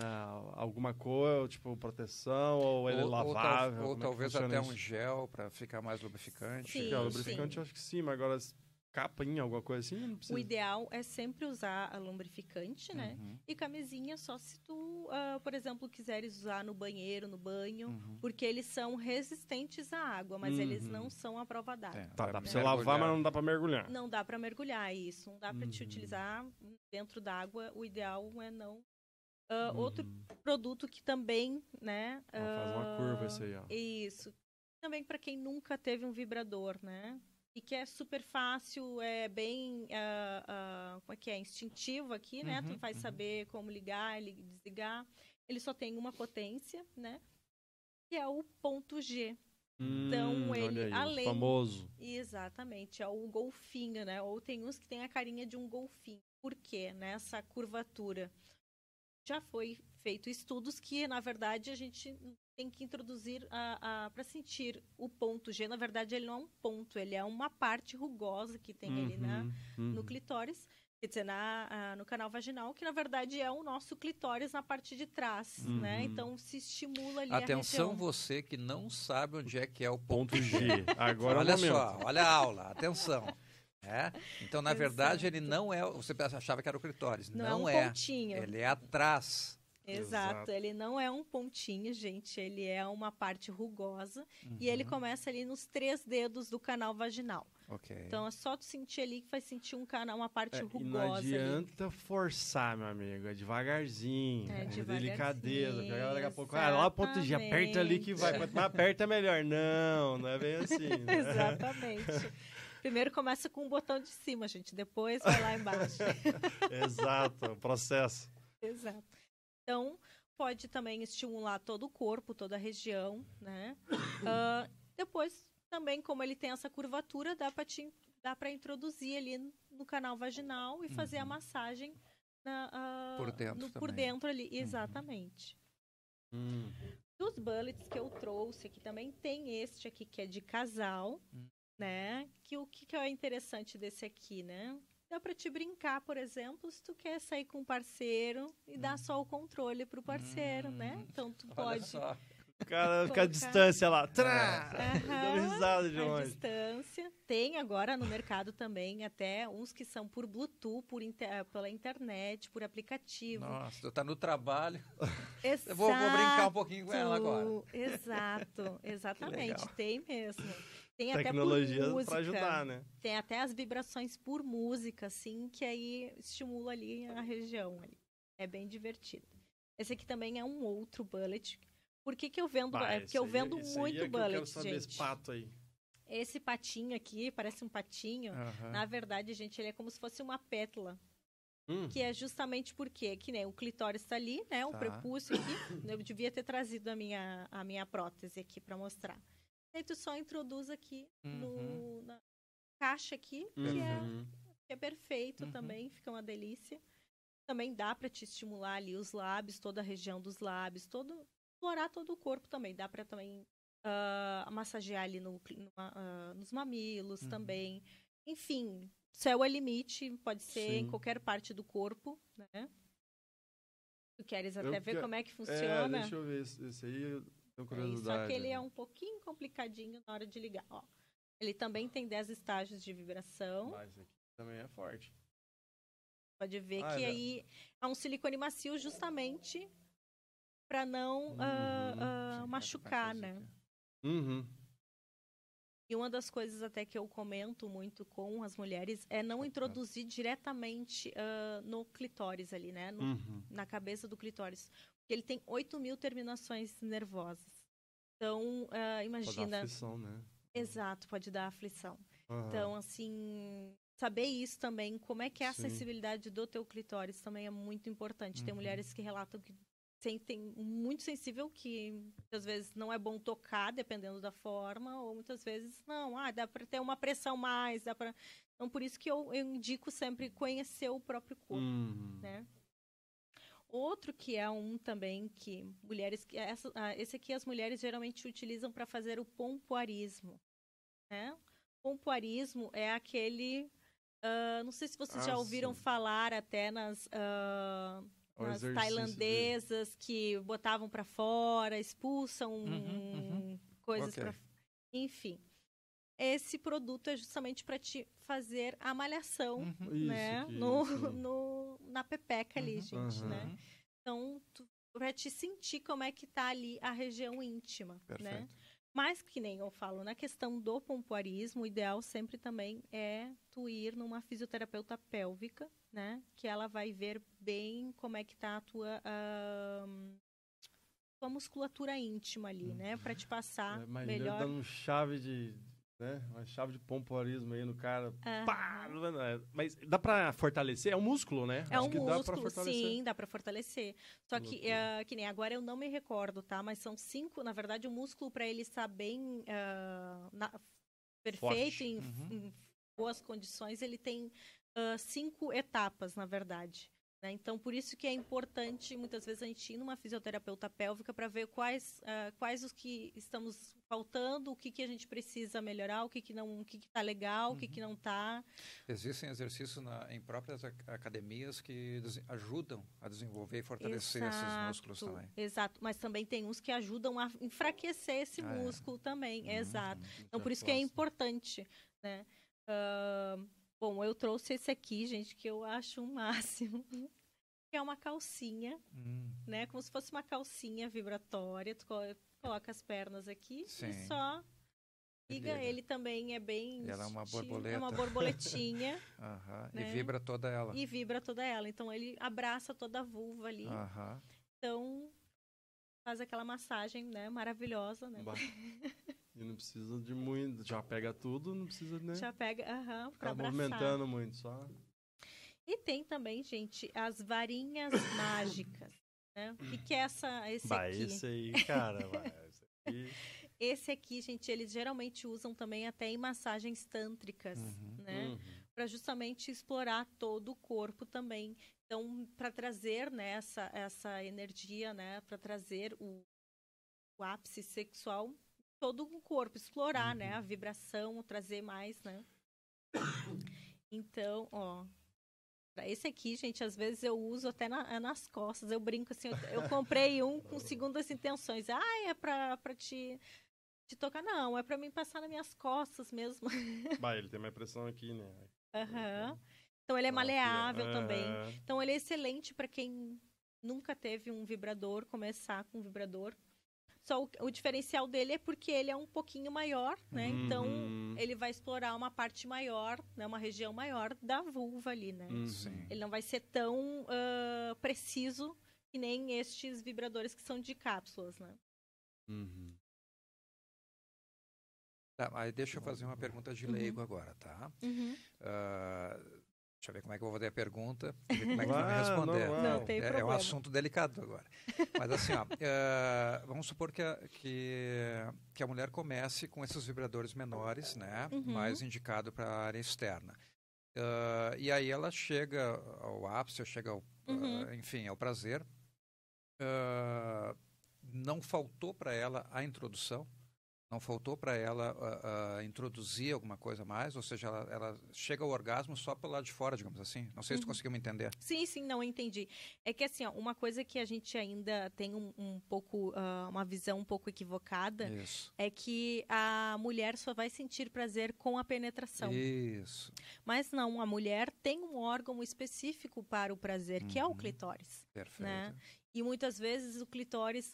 alguma coisa, tipo proteção, ou ele é lavável? Ou, ou é talvez até isso? um gel para ficar mais lubrificante. Sim, é, lubrificante sim. acho que sim, mas agora capinha, alguma coisa assim? Não precisa. O ideal é sempre usar a lubrificante, né? Uhum. E camisinha só se tu, uh, por exemplo, quiseres usar no banheiro, no banho, uhum. porque eles são resistentes à água, mas uhum. eles não são à prova d'água. É, tá, dá pra você lavar, mas não dá pra mergulhar. Não dá pra mergulhar, isso. Não dá pra te uhum. utilizar dentro d'água. O ideal é não Uh, outro produto que também, né? Uh, faz uma curva esse aí, ó. Isso. Também para quem nunca teve um vibrador, né? E que é super fácil, é bem, uh, uh, como é que é, instintivo aqui, né? Uhum, tu vai uhum. saber como ligar, desligar. Ele só tem uma potência, né? Que é o ponto G. Hum, então ele, aí, além, famoso. Exatamente, é o golfinho, né? Ou tem uns que tem a carinha de um golfinho. Por quê? Nessa curvatura. já foi feito estudos que, na verdade, a gente tem que introduzir para sentir o ponto G. Na verdade, ele não é um ponto, ele é uma parte rugosa que tem uhum, ali na, uhum. no clitóris quer dizer, na, no canal vaginal, que na verdade é o nosso clitóris na parte de trás, né? uhum. né? Então se estimula ali Atenção você que não sabe onde é que é o ponto, G. Agora olha só, olha a aula, atenção. É? Então, na verdade, ele não é. Você achava que era o clitóris. Não, não é. Um pontinho. Ele é atrás. Exato. Exato. ele não é um pontinho, gente, ele é uma parte rugosa uhum. e ele uhum. começa ali nos três dedos do canal vaginal. Okay. Então é só tu sentir ali que vai sentir um canal, uma parte é, rugosa. não adianta ali. forçar, meu amigo, é devagarzinho, é, é delicadeza. Daqui a pouco, ah, lá ponto G, aperta ali que vai. Quanto mais aperta, melhor. Não, não é bem assim. [laughs] Né? Exatamente. Primeiro começa com o botão de cima, gente, depois vai lá embaixo. [laughs] Exato, o processo. Exato. Então, pode também estimular todo o corpo, toda a região, né? Uh, [coughs] depois, também, como ele tem essa curvatura, dá para dá para introduzir ali no canal vaginal e fazer uhum. a massagem na, uh, por dentro no, por dentro ali, uhum. exatamente. Uhum. Dos bullets que eu trouxe aqui também tem este aqui que é de casal, hum. né? Que o que, que é interessante desse aqui, né? Dá para te brincar, por exemplo, se tu quer sair com um parceiro e dar só o controle pro parceiro, né? Hum. Então tu pode. O cara fica à distância lá. Trá! Uhum. Risada de longe. distância. Tem agora no mercado também até uns que são por Bluetooth, por inter... pela internet, por aplicativo. Nossa, tu tá no trabalho. Exato. Vou, vou, brincar um pouquinho com ela agora. Exato, [laughs] exatamente. Tem mesmo. Tem Tecnologia para ajudar, né? Tem até as vibrações por música, assim, que aí estimula ali a região. Ali. É bem divertido. Esse aqui também é um outro bullet. Por que, que eu vendo? Bah, é porque eu vendo aí, muito é bullet, eu quero saber gente. Esse pato aí. Esse patinho aqui, parece um patinho. Na verdade, gente, ele é como se fosse uma pétala. Hum. Que é justamente porque, que nem o clitóris está ali, né? O tá. prepúcio aqui. Eu devia ter trazido a minha, a minha prótese aqui para mostrar. Aí tu só introduz aqui uhum. no, na caixa aqui, que, é, uhum. que é perfeito uhum. também, fica uma delícia. Também dá para te estimular ali os lábios, toda a região dos lábios, todo explorar todo o corpo também. Dá para também uh, massagear ali no, no uh, nos mamilos uhum. também. Enfim, céu é limite, pode ser Sim. em qualquer parte do corpo, né? Tu queres até eu ver que... como é que funciona? É, deixa eu ver esse aí. Curiosidade. É, só que ele é um pouquinho complicadinho na hora de ligar. Ó, ele também tem 10 estágios de vibração. Mas aqui também é forte. Pode ver ah, que é. aí é um silicone macio justamente para não uhum, uh, uh, machucar, né? Uhum. E uma das coisas até que eu comento muito com as mulheres é não introduzir diretamente uh, no clitóris ali, né? No, uhum. Na cabeça do clitóris que ele tem 8 mil terminações nervosas. Então, uh, imagina. Pode dar aflição, né? Exato, pode dar aflição. Uhum. Então, assim, saber isso também, como é que é a Sim. sensibilidade do teu clitóris também é muito importante. Uhum. Tem mulheres que relatam que sentem muito sensível, que muitas vezes não é bom tocar, dependendo da forma, ou muitas vezes não, ah, dá para ter uma pressão mais, dá para. Então, por isso que eu, eu, indico sempre conhecer o próprio corpo, uhum. né? Outro que é um também que mulheres que essa, ah, esse aqui as mulheres geralmente utilizam para fazer o pompoarismo, né? Pompoarismo é aquele, uh, não sei se vocês ah, já ouviram sim. falar até nas uh, nas tailandesas que botavam para fora, expulsam uhum, uhum. coisas okay. para, enfim. Esse produto é justamente para te fazer a malhação, uhum. né? Isso, no, [laughs] no, na pepeca ali, uhum. gente, né? Uhum. Então, para te sentir como é que tá ali a região íntima, né? Perfeito. né? Mas que nem eu falo, na questão do pompoarismo, o ideal sempre também é tu ir numa fisioterapeuta pélvica, né? Que ela vai ver bem como é que tá a tua, uh, tua musculatura íntima ali, né? Para te passar é, melhor. dando chave de né? Uma chave de pompoarismo aí no cara. Uhum. Pá! Mas dá pra fortalecer? É um músculo, né? É Acho um músculo, dá sim, dá pra fortalecer. Só que, uh, que nem agora eu não me recordo, tá? Mas são cinco, na verdade, o músculo para ele estar bem uh, na, perfeito, em, uhum. em, boas condições, ele tem uh, cinco etapas, na verdade. Né? Então, por isso que é importante, muitas vezes, a gente ir numa fisioterapeuta pélvica para ver quais, uh, quais os que estamos faltando, o que, que a gente precisa melhorar, o que, que não, que está legal, uhum. o que, que uhum. não está. Existem exercícios na, em próprias academias que ajudam a desenvolver e fortalecer exato, esses músculos também. Exato, mas também tem uns que ajudam a enfraquecer esse ah, é. músculo é. também, uhum. exato. Então, por isso que é importante, né? Uh, Bom, eu trouxe esse aqui, gente, que eu acho o um máximo. Que é uma calcinha, hum. né? Como se fosse uma calcinha vibratória. Tu coloca as pernas aqui Sim. e só liga. Ele também é bem. Ela é uma borboleta. É uma [laughs] borboletinha. uhum. né? E vibra toda ela. E vibra toda ela. Então ele abraça toda a vulva ali. Uhum. Então faz aquela massagem, né? Maravilhosa, né? [laughs] E não precisa de muito, já pega tudo, não precisa, né? Já pega, aham, uh -huh, movimentando muito, só. E tem também, gente, as varinhas [coughs] mágicas, né? O que, que é essa, esse bah, aqui? esse aí, cara, vai, esse aqui... [laughs] Esse aqui, gente, eles geralmente usam também até em massagens tântricas, uhum, né? Uhum. Para justamente explorar todo o corpo também. Então, para trazer né, essa, essa energia, né? Para trazer o, o ápice sexual todo o corpo, explorar, uhum. né? A uhum. vibração, trazer mais, né? [coughs] Então, ó. Esse aqui, gente, às vezes eu uso até na, nas costas. Eu brinco assim, eu, eu comprei um com [laughs] segundas intenções. Ah, é pra, pra te, te tocar. Não, é pra mim passar nas minhas costas mesmo. [laughs] Bah, ele tem mais pressão aqui, né? Aham. Uhum. Então ele é maleável é... também. Então ele é excelente para quem nunca teve um vibrador, começar com um vibrador. Só o, o, diferencial dele é porque ele é um pouquinho maior, né? Uhum. Então ele vai explorar uma parte maior, né? Uma região maior da vulva ali, né? Uhum. Ele não vai ser tão uh, preciso que nem estes vibradores que são de cápsulas, né? Uhum. Tá, aí deixa eu fazer uma pergunta de leigo uhum. agora, tá? Uh, Deixa eu ver como é que eu vou fazer a pergunta, ver como é que [laughs] vai me responder. Não, não, tem é, é, um assunto delicado agora. Mas assim, ó, uh, [laughs] vamos supor que a, que, que, a mulher comece com esses vibradores menores, né? Uhum. Mais indicado para a área externa. Uh, e aí ela chega ao ápice, chega ao, uhum. uh, enfim, ao prazer. não faltou para ela a introdução, não faltou para ela uh, uh, introduzir alguma coisa mais? Ou seja, ela, ela, chega ao orgasmo só pelo lado de fora, digamos assim? Não sei uhum. se tu uhum. conseguiu me entender. Sim, sim, não entendi. É que assim, ó, uma coisa que a gente ainda tem um, um pouco, uh, uma visão um pouco equivocada Isso. é que a mulher só vai sentir prazer com a penetração. Isso. Mas não, a mulher tem um órgão específico para o prazer, uhum. que é o uhum. clitóris. Perfeito. Né? E muitas vezes o clitóris,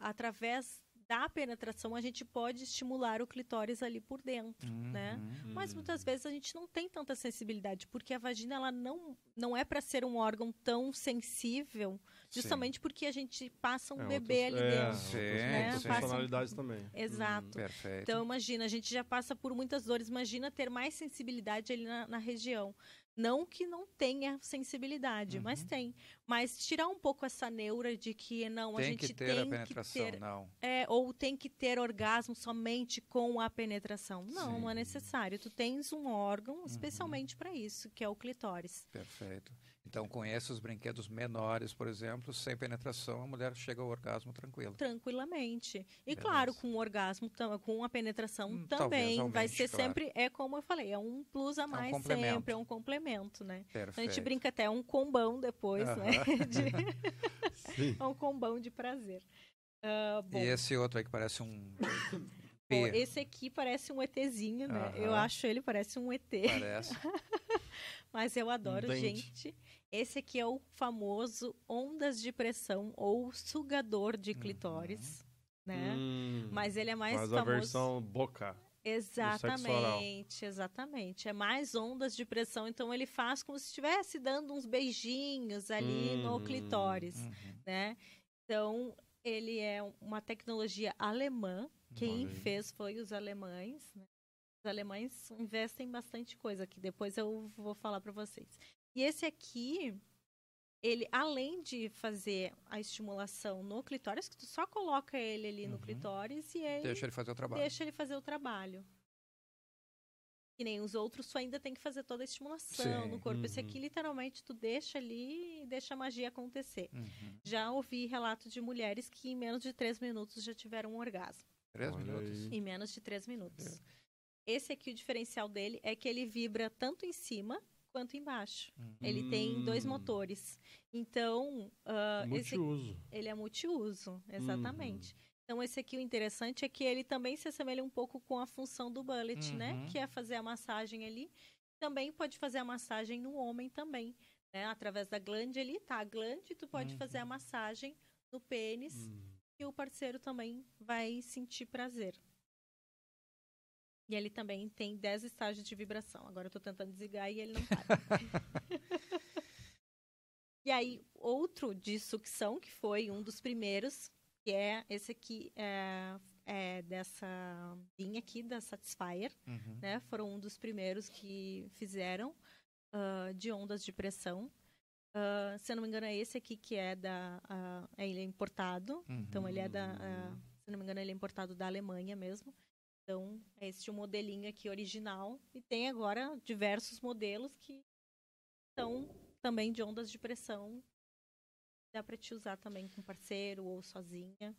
através da penetração, a gente pode estimular o clitóris ali por dentro, uhum, né? Uhum. Mas muitas vezes a gente não tem tanta sensibilidade, porque a vagina ela não, não é para ser um órgão tão sensível, justamente sim. porque a gente passa um é, bebê outros, ali é, dentro. Sim, né? Outras funcionalidades um... também. Exato. Hum, perfeito. Então imagina, a gente já passa por muitas dores, imagina ter mais sensibilidade ali na, na região. Não que não tenha sensibilidade, uhum. mas tem. Mas tirar um pouco essa neura de que não, tem a gente que ter tem a penetração, que ter, não. É, ou tem que ter orgasmo somente com a penetração. Não, Sim. não é necessário. Tu tens um órgão uhum. especialmente uhum. para isso, que é o clitóris. Perfeito. Então, conhece os brinquedos menores, por exemplo, sem penetração, a mulher chega ao orgasmo tranquila. Tranquilamente. E Beleza. claro, com o orgasmo, com a penetração hum, também. Aumente, vai ser claro. sempre, é como eu falei, é um plus a mais é um sempre, é um complemento, né? Perfeito. Então, a gente brinca até um combão depois, uh -huh. né? [laughs] De... [laughs] é um combão de prazer. Uh, e esse outro aí que parece um... [coughs] Bom, esse aqui parece um ETzinho, né? Uh -huh. Eu acho ele parece um ET. Parece. [laughs] Mas eu adoro, um gente. Esse aqui é o famoso ondas de pressão ou sugador de clitóris, uhum. né? Hum, Mas ele é mais Mas famoso... a versão boca. Exatamente, exatamente. É mais ondas de pressão, então ele faz como se estivesse dando uns beijinhos ali hum, no clitóris, uhum. né? Então, ele é uma tecnologia alemã. Quem fez foi os alemães, né? Os alemães investem bastante coisa aqui, depois eu vou falar para vocês. E esse aqui, ele, além de fazer a estimulação no clitóris, que tu só coloca ele ali uhum. no clitóris e ele deixa ele fazer o trabalho. Deixa ele fazer o trabalho. que nem os outros, tu ainda tem que fazer toda a estimulação Sim. no corpo. Uhum. Esse aqui, literalmente, tu deixa ali e deixa a magia acontecer. Uhum. Já ouvi relatos de mulheres que em menos de três minutos já tiveram um orgasmo. Três Olha minutos? Aí. Em menos de três minutos. É. Esse aqui, o diferencial dele é que ele vibra tanto em cima quanto embaixo. Uhum. Ele tem dois hum. motores. Então, uh, multiuso. Esse, ele é multiuso, exatamente. Uhum. Então, esse aqui, o interessante é que ele também se assemelha um pouco com a função do bullet, né? uhum. né? Que é fazer a massagem ali. Também pode fazer a massagem no homem também, né? Através da glande ali, tá? A glande, tu pode uhum. fazer a massagem no pênis uhum. e o parceiro também vai sentir prazer. E ele também tem 10 estágios de vibração. Agora eu tô tentando desligar e ele não para. [laughs] e aí, outro de sucção, que foi um dos primeiros, que é esse aqui, é, é dessa linha aqui da Satisfyer, uhum. né? Foram um dos primeiros que fizeram uh, de ondas de pressão. Uh, se eu não me engano, é esse aqui que é da. Uh, ele é importado. Uhum. Então, ele é da. Uh, se não me engano, ele é importado da Alemanha mesmo. Então, é este o modelinho aqui original. E tem agora diversos modelos que são também de ondas de pressão Dá para te usar também com parceiro ou sozinha.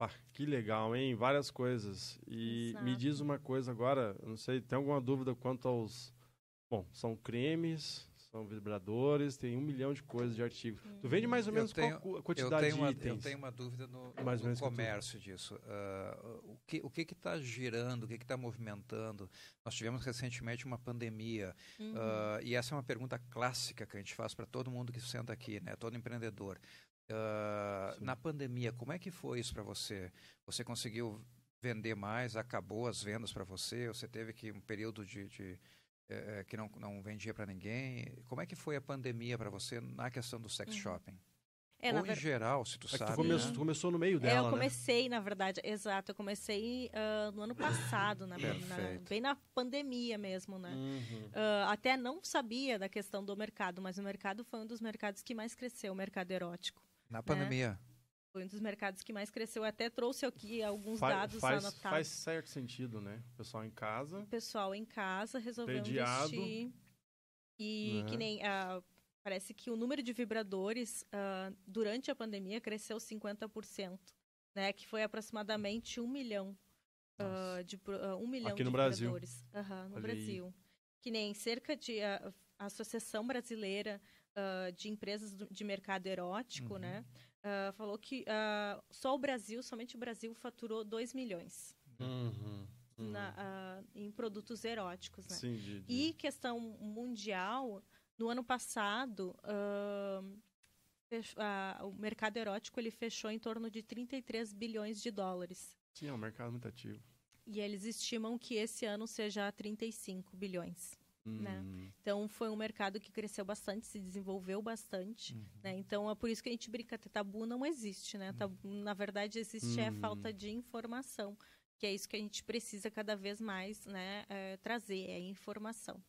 Ah, que legal, hein? Várias coisas. E Exato. me diz uma coisa agora, não sei, tem alguma dúvida quanto aos. Bom, são cremes, são vibradores, tem um milhão de coisas de artigos. Hum. Tu vende mais ou menos tenho, qual a quantidade uma, de itens? Eu tenho uma dúvida no, mais no comércio disso. Uh, o que o que está girando, o que está movimentando? Nós tivemos recentemente uma pandemia uhum. uh, e essa é uma pergunta clássica que a gente faz para todo mundo que senta aqui, né? Todo empreendedor. Uh, na pandemia, como é que foi isso para você? Você conseguiu vender mais? Acabou as vendas para você? Você teve que um período de, de é, que não, não vendia para ninguém. Como é que foi a pandemia para você na questão do sex uhum. shopping? É, Ou em ver... geral, se tu é sabe. Tu começou, né? tu começou no meio dela, é, eu né? comecei, né? na verdade, exato. Eu comecei uh, no ano passado, na, na, bem na pandemia mesmo, né? Uhum. Uh, até não sabia da questão do mercado, mas o mercado foi um dos mercados que mais cresceu, o mercado erótico. Na pandemia? Né? Foi um dos mercados que mais cresceu. Eu até trouxe aqui alguns faz, dados faz, anotados. Faz certo sentido, né? O pessoal em casa. O pessoal em casa resolveu Tediado. investir. E uhum. que nem. Uh, parece que o número de vibradores uh, durante a pandemia cresceu 50%. Né, que foi aproximadamente um milhão. Uh, de, um milhão Aqui de no vibradores. Brasil. Uhum, no Brasil. Aí. Que nem cerca de. a Associação Brasileira de Empresas de Mercado Erótico, uhum. né? Uh, falou que uh, só o Brasil, somente o Brasil, faturou 2 milhões uhum, uhum. Na, uh, em produtos eróticos. Né? Sim, de, de... E questão mundial, no ano passado, o mercado erótico ele fechou em torno de 33 bilhões de dólares. Sim, é um mercado muito ativo. E eles estimam que esse ano seja 35 bilhões. Né? Hum. Então foi um mercado que cresceu bastante, se desenvolveu bastante. Uhum. Né? Então é por isso que a gente brinca, tabu não existe, né? Tabu, na verdade existe uhum. é falta de informação, que é isso que a gente precisa cada vez mais, né? É, trazer é informação.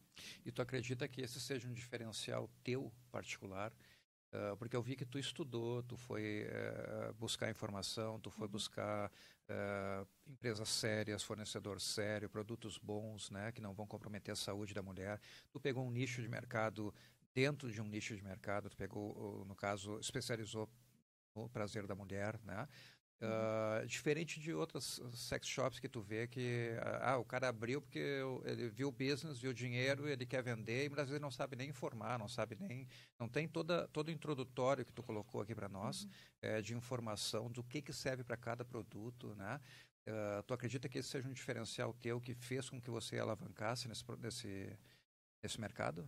E tu acredita que esse seja um diferencial teu particular? Uh, porque eu vi que tu estudou, tu foi uh, buscar informação, tu foi uhum. buscar uh, empresas sérias, fornecedor sério, produtos bons, né, que não vão comprometer a saúde da mulher. Tu pegou um nicho de mercado dentro de um nicho de mercado, tu pegou, no caso, especializou no prazer da mulher, né? Uh, diferente de outras sex shops que tu vê que ah, o cara abriu porque ele viu o business, viu o dinheiro, ele quer vender e muitas vezes não sabe nem informar, não sabe nem não tem toda todo o introdutório que tu colocou aqui para nós uhum. é, de informação do que que serve para cada produto, né? Uh, tu acredita que esse seja um diferencial teu que fez com que você alavancasse nesse nesse, nesse mercado?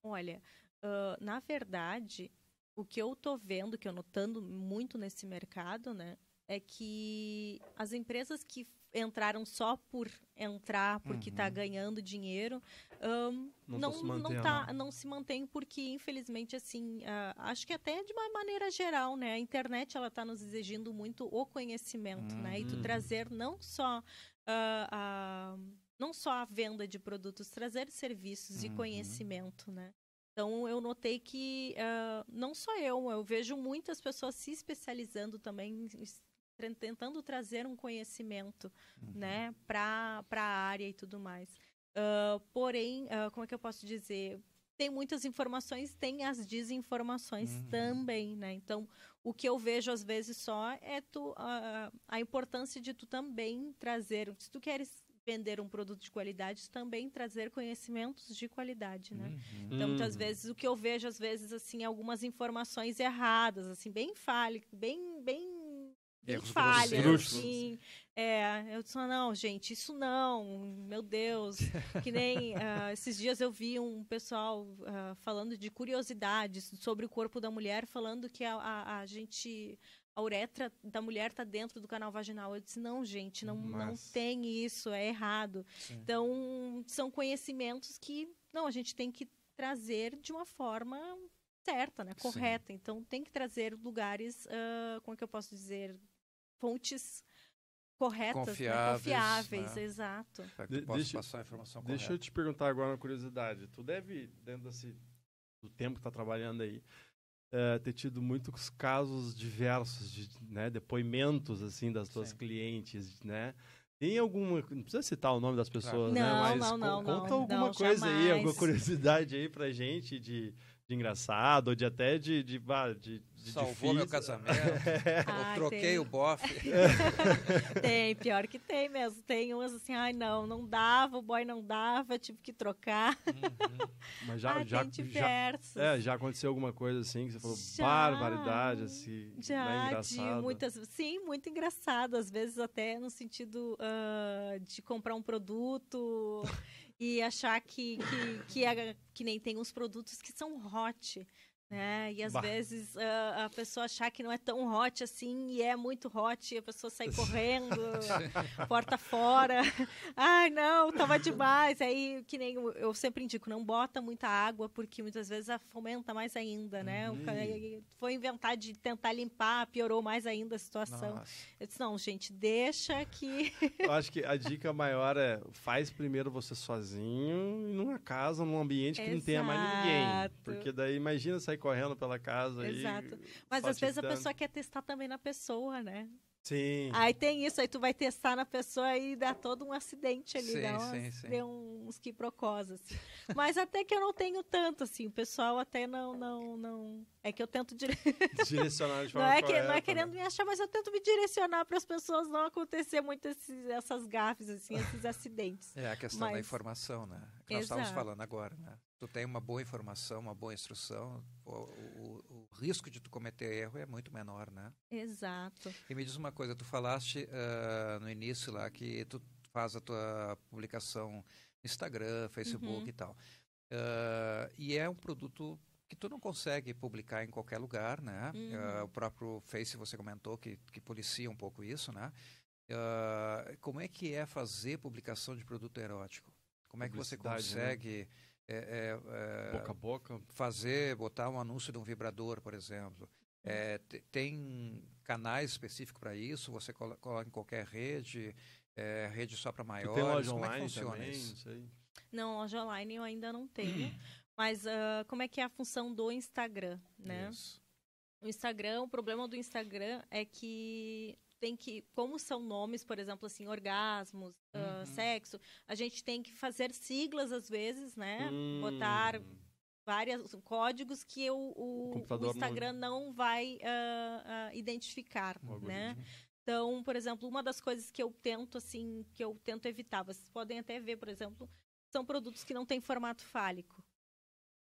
Olha, uh, na verdade o que eu tô vendo, que eu notando muito nesse mercado, né, é que as empresas que entraram só por entrar, porque está uhum. ganhando dinheiro, um, não, não, se não, tá, não se mantém porque, infelizmente, assim, uh, acho que até de uma maneira geral, né? A internet, ela está nos exigindo muito o conhecimento, uhum. né? E tu uhum. trazer não só... Uh, a, não só a venda de produtos, trazer serviços uhum. e conhecimento, né? Então, eu notei que uh, não só eu, eu vejo muitas pessoas se especializando também, tentando trazer um conhecimento, uhum. né, para a área e tudo mais. Uh, porém, uh, como é que eu posso dizer? Tem muitas informações, tem as desinformações uhum. também, né? Então, o que eu vejo às vezes só é tu, uh, a importância de tu também trazer, se tu queres vender um produto de qualidade, também trazer conhecimentos de qualidade, né? Uhum. Então, muitas uhum. vezes, o que eu vejo, às vezes, assim, algumas informações erradas, assim, bem falha, bem, bem bem falha, assim. É, eu disse, não, gente, isso não, meu Deus. [laughs] Que nem uh, esses dias eu vi um pessoal uh, falando de curiosidades sobre o corpo da mulher, falando que a, a, a gente, a uretra da mulher está dentro do canal vaginal. Eu disse, não, gente, não, não tem isso, é errado. Sim. Então, são conhecimentos que, não, a gente tem que trazer de uma forma certa, né, correta. Sim. Então, tem que trazer lugares, uh, como é que eu posso dizer, fontes corretas, né, confiáveis, né? confiáveis né? exato. De, deixa, passar a informação correta. Deixa eu te perguntar agora uma curiosidade. Tu deve, dentro desse, do tempo que está trabalhando aí, é, ter tido muitos casos diversos, de né, depoimentos assim das tuas Sim. clientes, né? Tem alguma. Não precisa citar o nome das pessoas, claro. né? Não, Mas não, não, conta não, alguma não, coisa jamais. aí, alguma curiosidade aí pra gente de, de engraçado, ou de até de, de, de, de Salvou difícil. meu casamento, [laughs] ah, troquei tem. o bofe. [laughs] tem, pior que tem mesmo. Tem umas assim, ai não, não dava, o boy não dava, tive que trocar. Uhum. Mas já, já, já, é, já aconteceu alguma coisa assim que você falou, já, barbaridade, assim, já, é De muitas, sim, muito engraçado, às vezes até no sentido uh, de comprar um produto e achar que, que, que, é, que nem tem uns produtos que são hot. Né? E às bah. vezes uh, a pessoa achar que não é tão hot assim e é muito hot, e a pessoa sai correndo, [laughs] porta fora. Ai, não, tava demais. Aí, que nem eu sempre indico, não bota muita água, porque muitas vezes fomenta mais ainda, né? Uhum. Foi inventar de tentar limpar, piorou mais ainda a situação. Nossa. Eu disse, não, gente, deixa que. [laughs] eu acho que a [laughs] dica maior é faz primeiro você sozinho, numa casa, num ambiente que Exato. não tenha mais ninguém. Porque daí imagina sair sair correndo pela casa. Exato. Mas às vezes a pessoa quer testar também na pessoa, né? Sim. Aí tem isso, aí tu vai testar na pessoa e dá todo um acidente ali, sim, dá umas, sim, sim. uns quiprocós, assim. Mas até que eu não tenho tanto, assim, o pessoal até não, não, não... É que eu tento dire... [laughs] direcionar de forma não é, que, correta, não é querendo né? me achar, mas eu tento me direcionar para as pessoas não acontecer muito esses, essas gafes, assim, esses [laughs] acidentes. É a questão mas... da informação, né? Que nós Exato. estávamos falando agora, né? Tu tem uma boa informação, uma boa instrução, o, o, o risco de tu cometer erro é muito menor, né? Exato. E me diz uma coisa, tu falaste uh, no início lá que tu faz a tua publicação no Instagram, Facebook uhum. e tal. Uh, e é um produto que tu não consegue publicar em qualquer lugar, né? Uhum. Uh, o próprio Face você comentou que, que policia um pouco isso, né? Uh, como é que é fazer publicação de produto erótico? Como é que você né? consegue né? é, é, boca a boca fazer, botar um anúncio de um vibrador, por exemplo? É, tem canais específicos para isso? Você coloca em qualquer rede? É, rede só para maiores? tem loja Como online é que funciona também? isso? Não, loja online eu ainda não tenho. [clears throat] Mas uh, como é que é a função do Instagram, né? Isso. O Instagram, o problema do Instagram é que tem que, como são nomes, por exemplo, assim, orgasmos, uhum. uh, sexo, a gente tem que fazer siglas às vezes, né? Hum. Botar vários códigos que o, o, o Instagram não, não vai uh, uh, identificar, né? Então, por exemplo, uma das coisas que eu tento assim, que eu tento evitar, vocês podem até ver, por exemplo, são produtos que não têm formato fálico.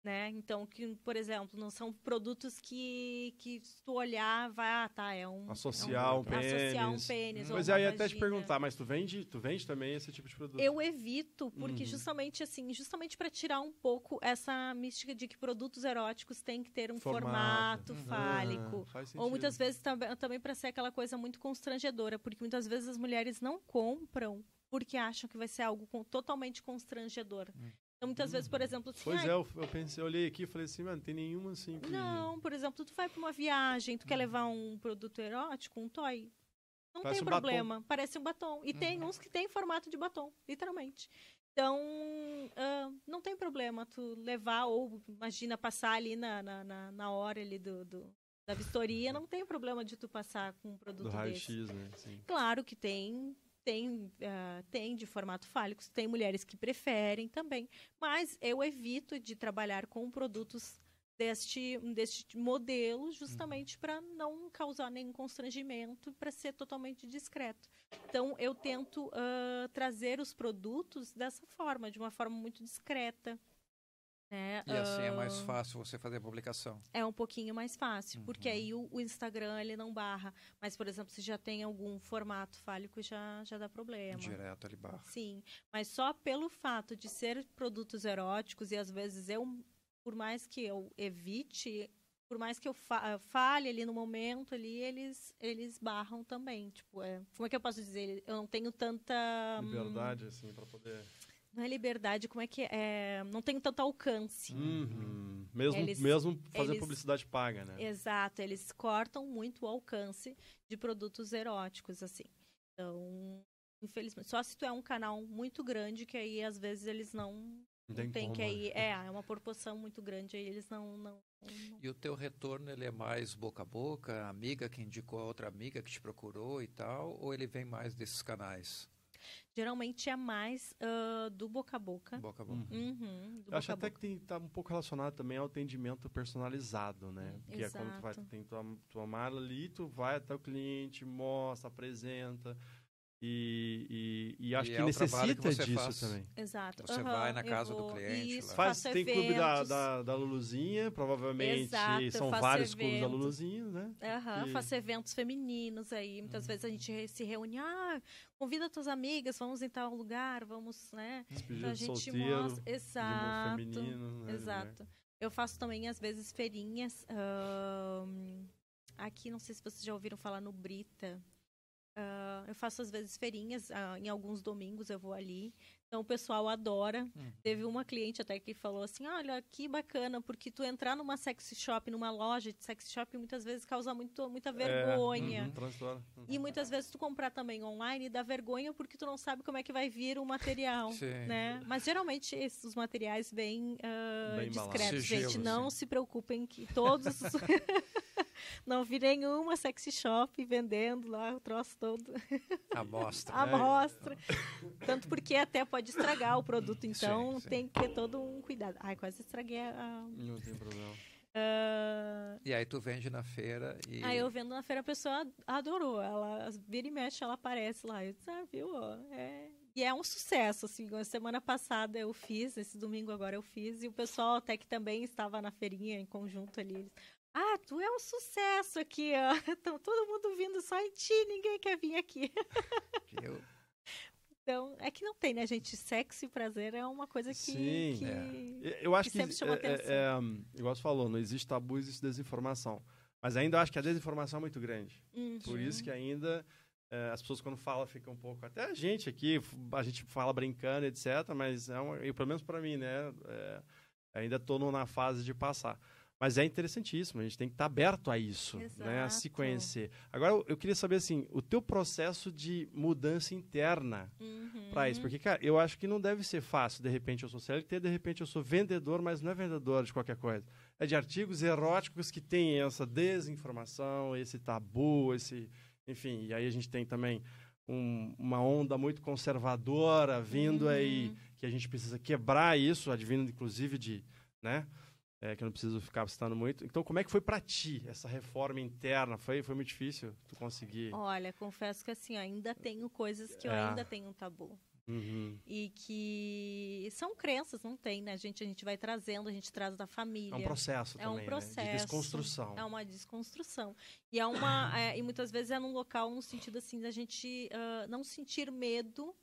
Né? Então, que, por exemplo, não são produtos que, que se tu olhar, vai, ah, tá, é um... Associar é um, um pênis. Associar um pênis. Hum. Mas aí até te perguntar, mas tu vende, tu vende também esse tipo de produto? Eu evito, porque uhum. justamente assim, justamente para tirar um pouco essa mística de que produtos eróticos têm que ter um formato, formato uhum. fálico. Ah, ou muitas vezes também, também para ser aquela coisa muito constrangedora, porque muitas vezes as mulheres não compram porque acham que vai ser algo totalmente constrangedor. Hum. Então, muitas vezes, por exemplo... Assim, pois é, eu, eu, pensei, eu olhei aqui e falei assim, mano, tem nenhuma assim que... Não, por exemplo, tu vai para uma viagem, tu quer levar um produto erótico, um toy, não Parece tem um problema. Batom. Parece um batom. E uhum. tem uns que tem formato de batom, literalmente. Então, uh, não tem problema tu levar, ou imagina passar ali na, na, na hora ali do, do, da vistoria, não tem problema de tu passar com um produto do raio-x, né? Sim. Claro que tem tem, uh, tem de formato fálico, tem mulheres que preferem também, mas eu evito de trabalhar com produtos deste, deste modelo justamente uhum. para não causar nenhum constrangimento, para ser totalmente discreto. Então, eu tento uh, trazer os produtos dessa forma, de uma forma muito discreta. Né? E assim é mais fácil você fazer a publicação. É um pouquinho mais fácil, uhum. porque aí o, o, Instagram ele não barra. Mas, por exemplo, se já tem algum formato fálico, já, já dá problema. Direto ali barra. Sim, mas só pelo fato de ser produtos eróticos e às vezes eu, por mais que eu evite, por mais que eu fa fale ali no momento ali, eles, eles barram também. Tipo, é, como é que eu posso dizer? Eu não tenho tanta... Hum, Liberdade, hum, assim, para poder não é liberdade, como é que é? Não tem tanto alcance. Uhum. Mesmo, eles, mesmo fazer eles, publicidade paga, né? Exato, eles cortam muito o alcance de produtos eróticos, assim. Então, infelizmente, só se tu é um canal muito grande, que aí às vezes eles não. Não tem, tem que aí, é, é uma proporção muito grande, aí eles não, não, não, E o teu retorno, ele é mais boca a boca, amiga que indicou a outra amiga que te procurou e tal, ou ele vem mais desses canais? Geralmente é mais uh, do boca a boca. Boca a boca. Uhum, uhum Eu acho até que está um pouco relacionado também ao atendimento personalizado, né? Que Exato. é quando tu vai, tem tua, tua mala ali, tu vai até o cliente, mostra, apresenta. E, e, e acho e que é necessita que disso faz. também. Exato. Você uhum, vai na casa vou, do cliente. Isso, faz, tem eventos. clube da, da, da, Luluzinha, provavelmente Exato, são vários eventos. clubes da Luluzinha, né? Uhum, e... Faço eventos femininos aí. Muitas uhum. vezes a gente se reúne, ah, convida tuas amigas, vamos em tal lugar, vamos, né? Despedir a gente solteiro, mostra. Exato. Feminino, né, Exato. Eu faço também, às vezes, feirinhas. Uh, aqui, não sei se vocês já ouviram falar no Brita. Uh, eu faço às vezes feirinhas, uh, em alguns domingos eu vou ali. Então o pessoal adora. Uhum. Teve uma cliente até que falou assim: olha, que bacana, porque tu entrar numa sexy shop, numa loja de sexy shop, muitas vezes causa muito, muita é, vergonha. É, uhum, E muitas vezes tu comprar também online dá vergonha porque tu não sabe como é que vai vir o material. [laughs] né? Mas geralmente esses materiais vêm uh, Bem discretos. Gente, não se preocupem que todos os. [laughs] não vi nenhuma sexy shop vendendo lá o troço todo. Amostra. [laughs] Amostra. É. Tanto porque até pode estragar o produto, então sim, sim. tem que ter todo um cuidado. Ai, quase estraguei a. Não tem problema. Uh... E aí tu vende na feira e... Aí eu vendo na feira, a pessoa adorou. Ela vira e mexe, ela aparece lá. Eu disse, ah, viu? É... E é um sucesso, assim. Semana passada eu fiz, esse domingo agora eu fiz. E o pessoal até que também estava na feirinha em conjunto ali. Ah, tu é um sucesso aqui, ó. [laughs] Então, todo mundo vindo só em ti, ninguém quer vir aqui. [laughs] Eu... Então, é que não tem, né, gente? Sexo e prazer é uma coisa que. Sim, que, é. Eu acho que. que é, é, é, igual você falou, não existe tabu, existe desinformação. Mas ainda acho que a desinformação é muito grande. Uhum. Por isso que ainda é, as pessoas, quando falam, ficam um pouco. Até a gente aqui, a gente fala brincando, etc. Mas, é uma, pelo menos para mim, né? É, ainda estou na fase de passar. Mas é interessantíssimo, a gente tem que estar tá aberto a isso, né, a se conhecer. Agora, eu queria saber, assim, o teu processo de mudança interna uhum. para isso. Porque, cara, eu acho que não deve ser fácil. De repente eu sou CLT, de repente eu sou vendedor, mas não é vendedor de qualquer coisa. É de artigos eróticos que tem essa desinformação, esse tabu, esse... Enfim, e aí a gente tem também um, uma onda muito conservadora vindo uhum. aí, que a gente precisa quebrar isso, advindo inclusive de... Né? É, que eu não preciso ficar citando muito. Então, como é que foi para ti essa reforma interna? Foi, foi muito difícil tu conseguir? Olha, confesso que assim, ainda tenho coisas que é. eu ainda tenho um tabu. Uhum. E que são crenças, não tem, né? A gente, a gente vai trazendo, a gente traz da família. É um processo é também, um processo, né? de desconstrução. É uma desconstrução. E, é uma, é, e muitas vezes é num local, no sentido assim, da gente uh, não sentir medo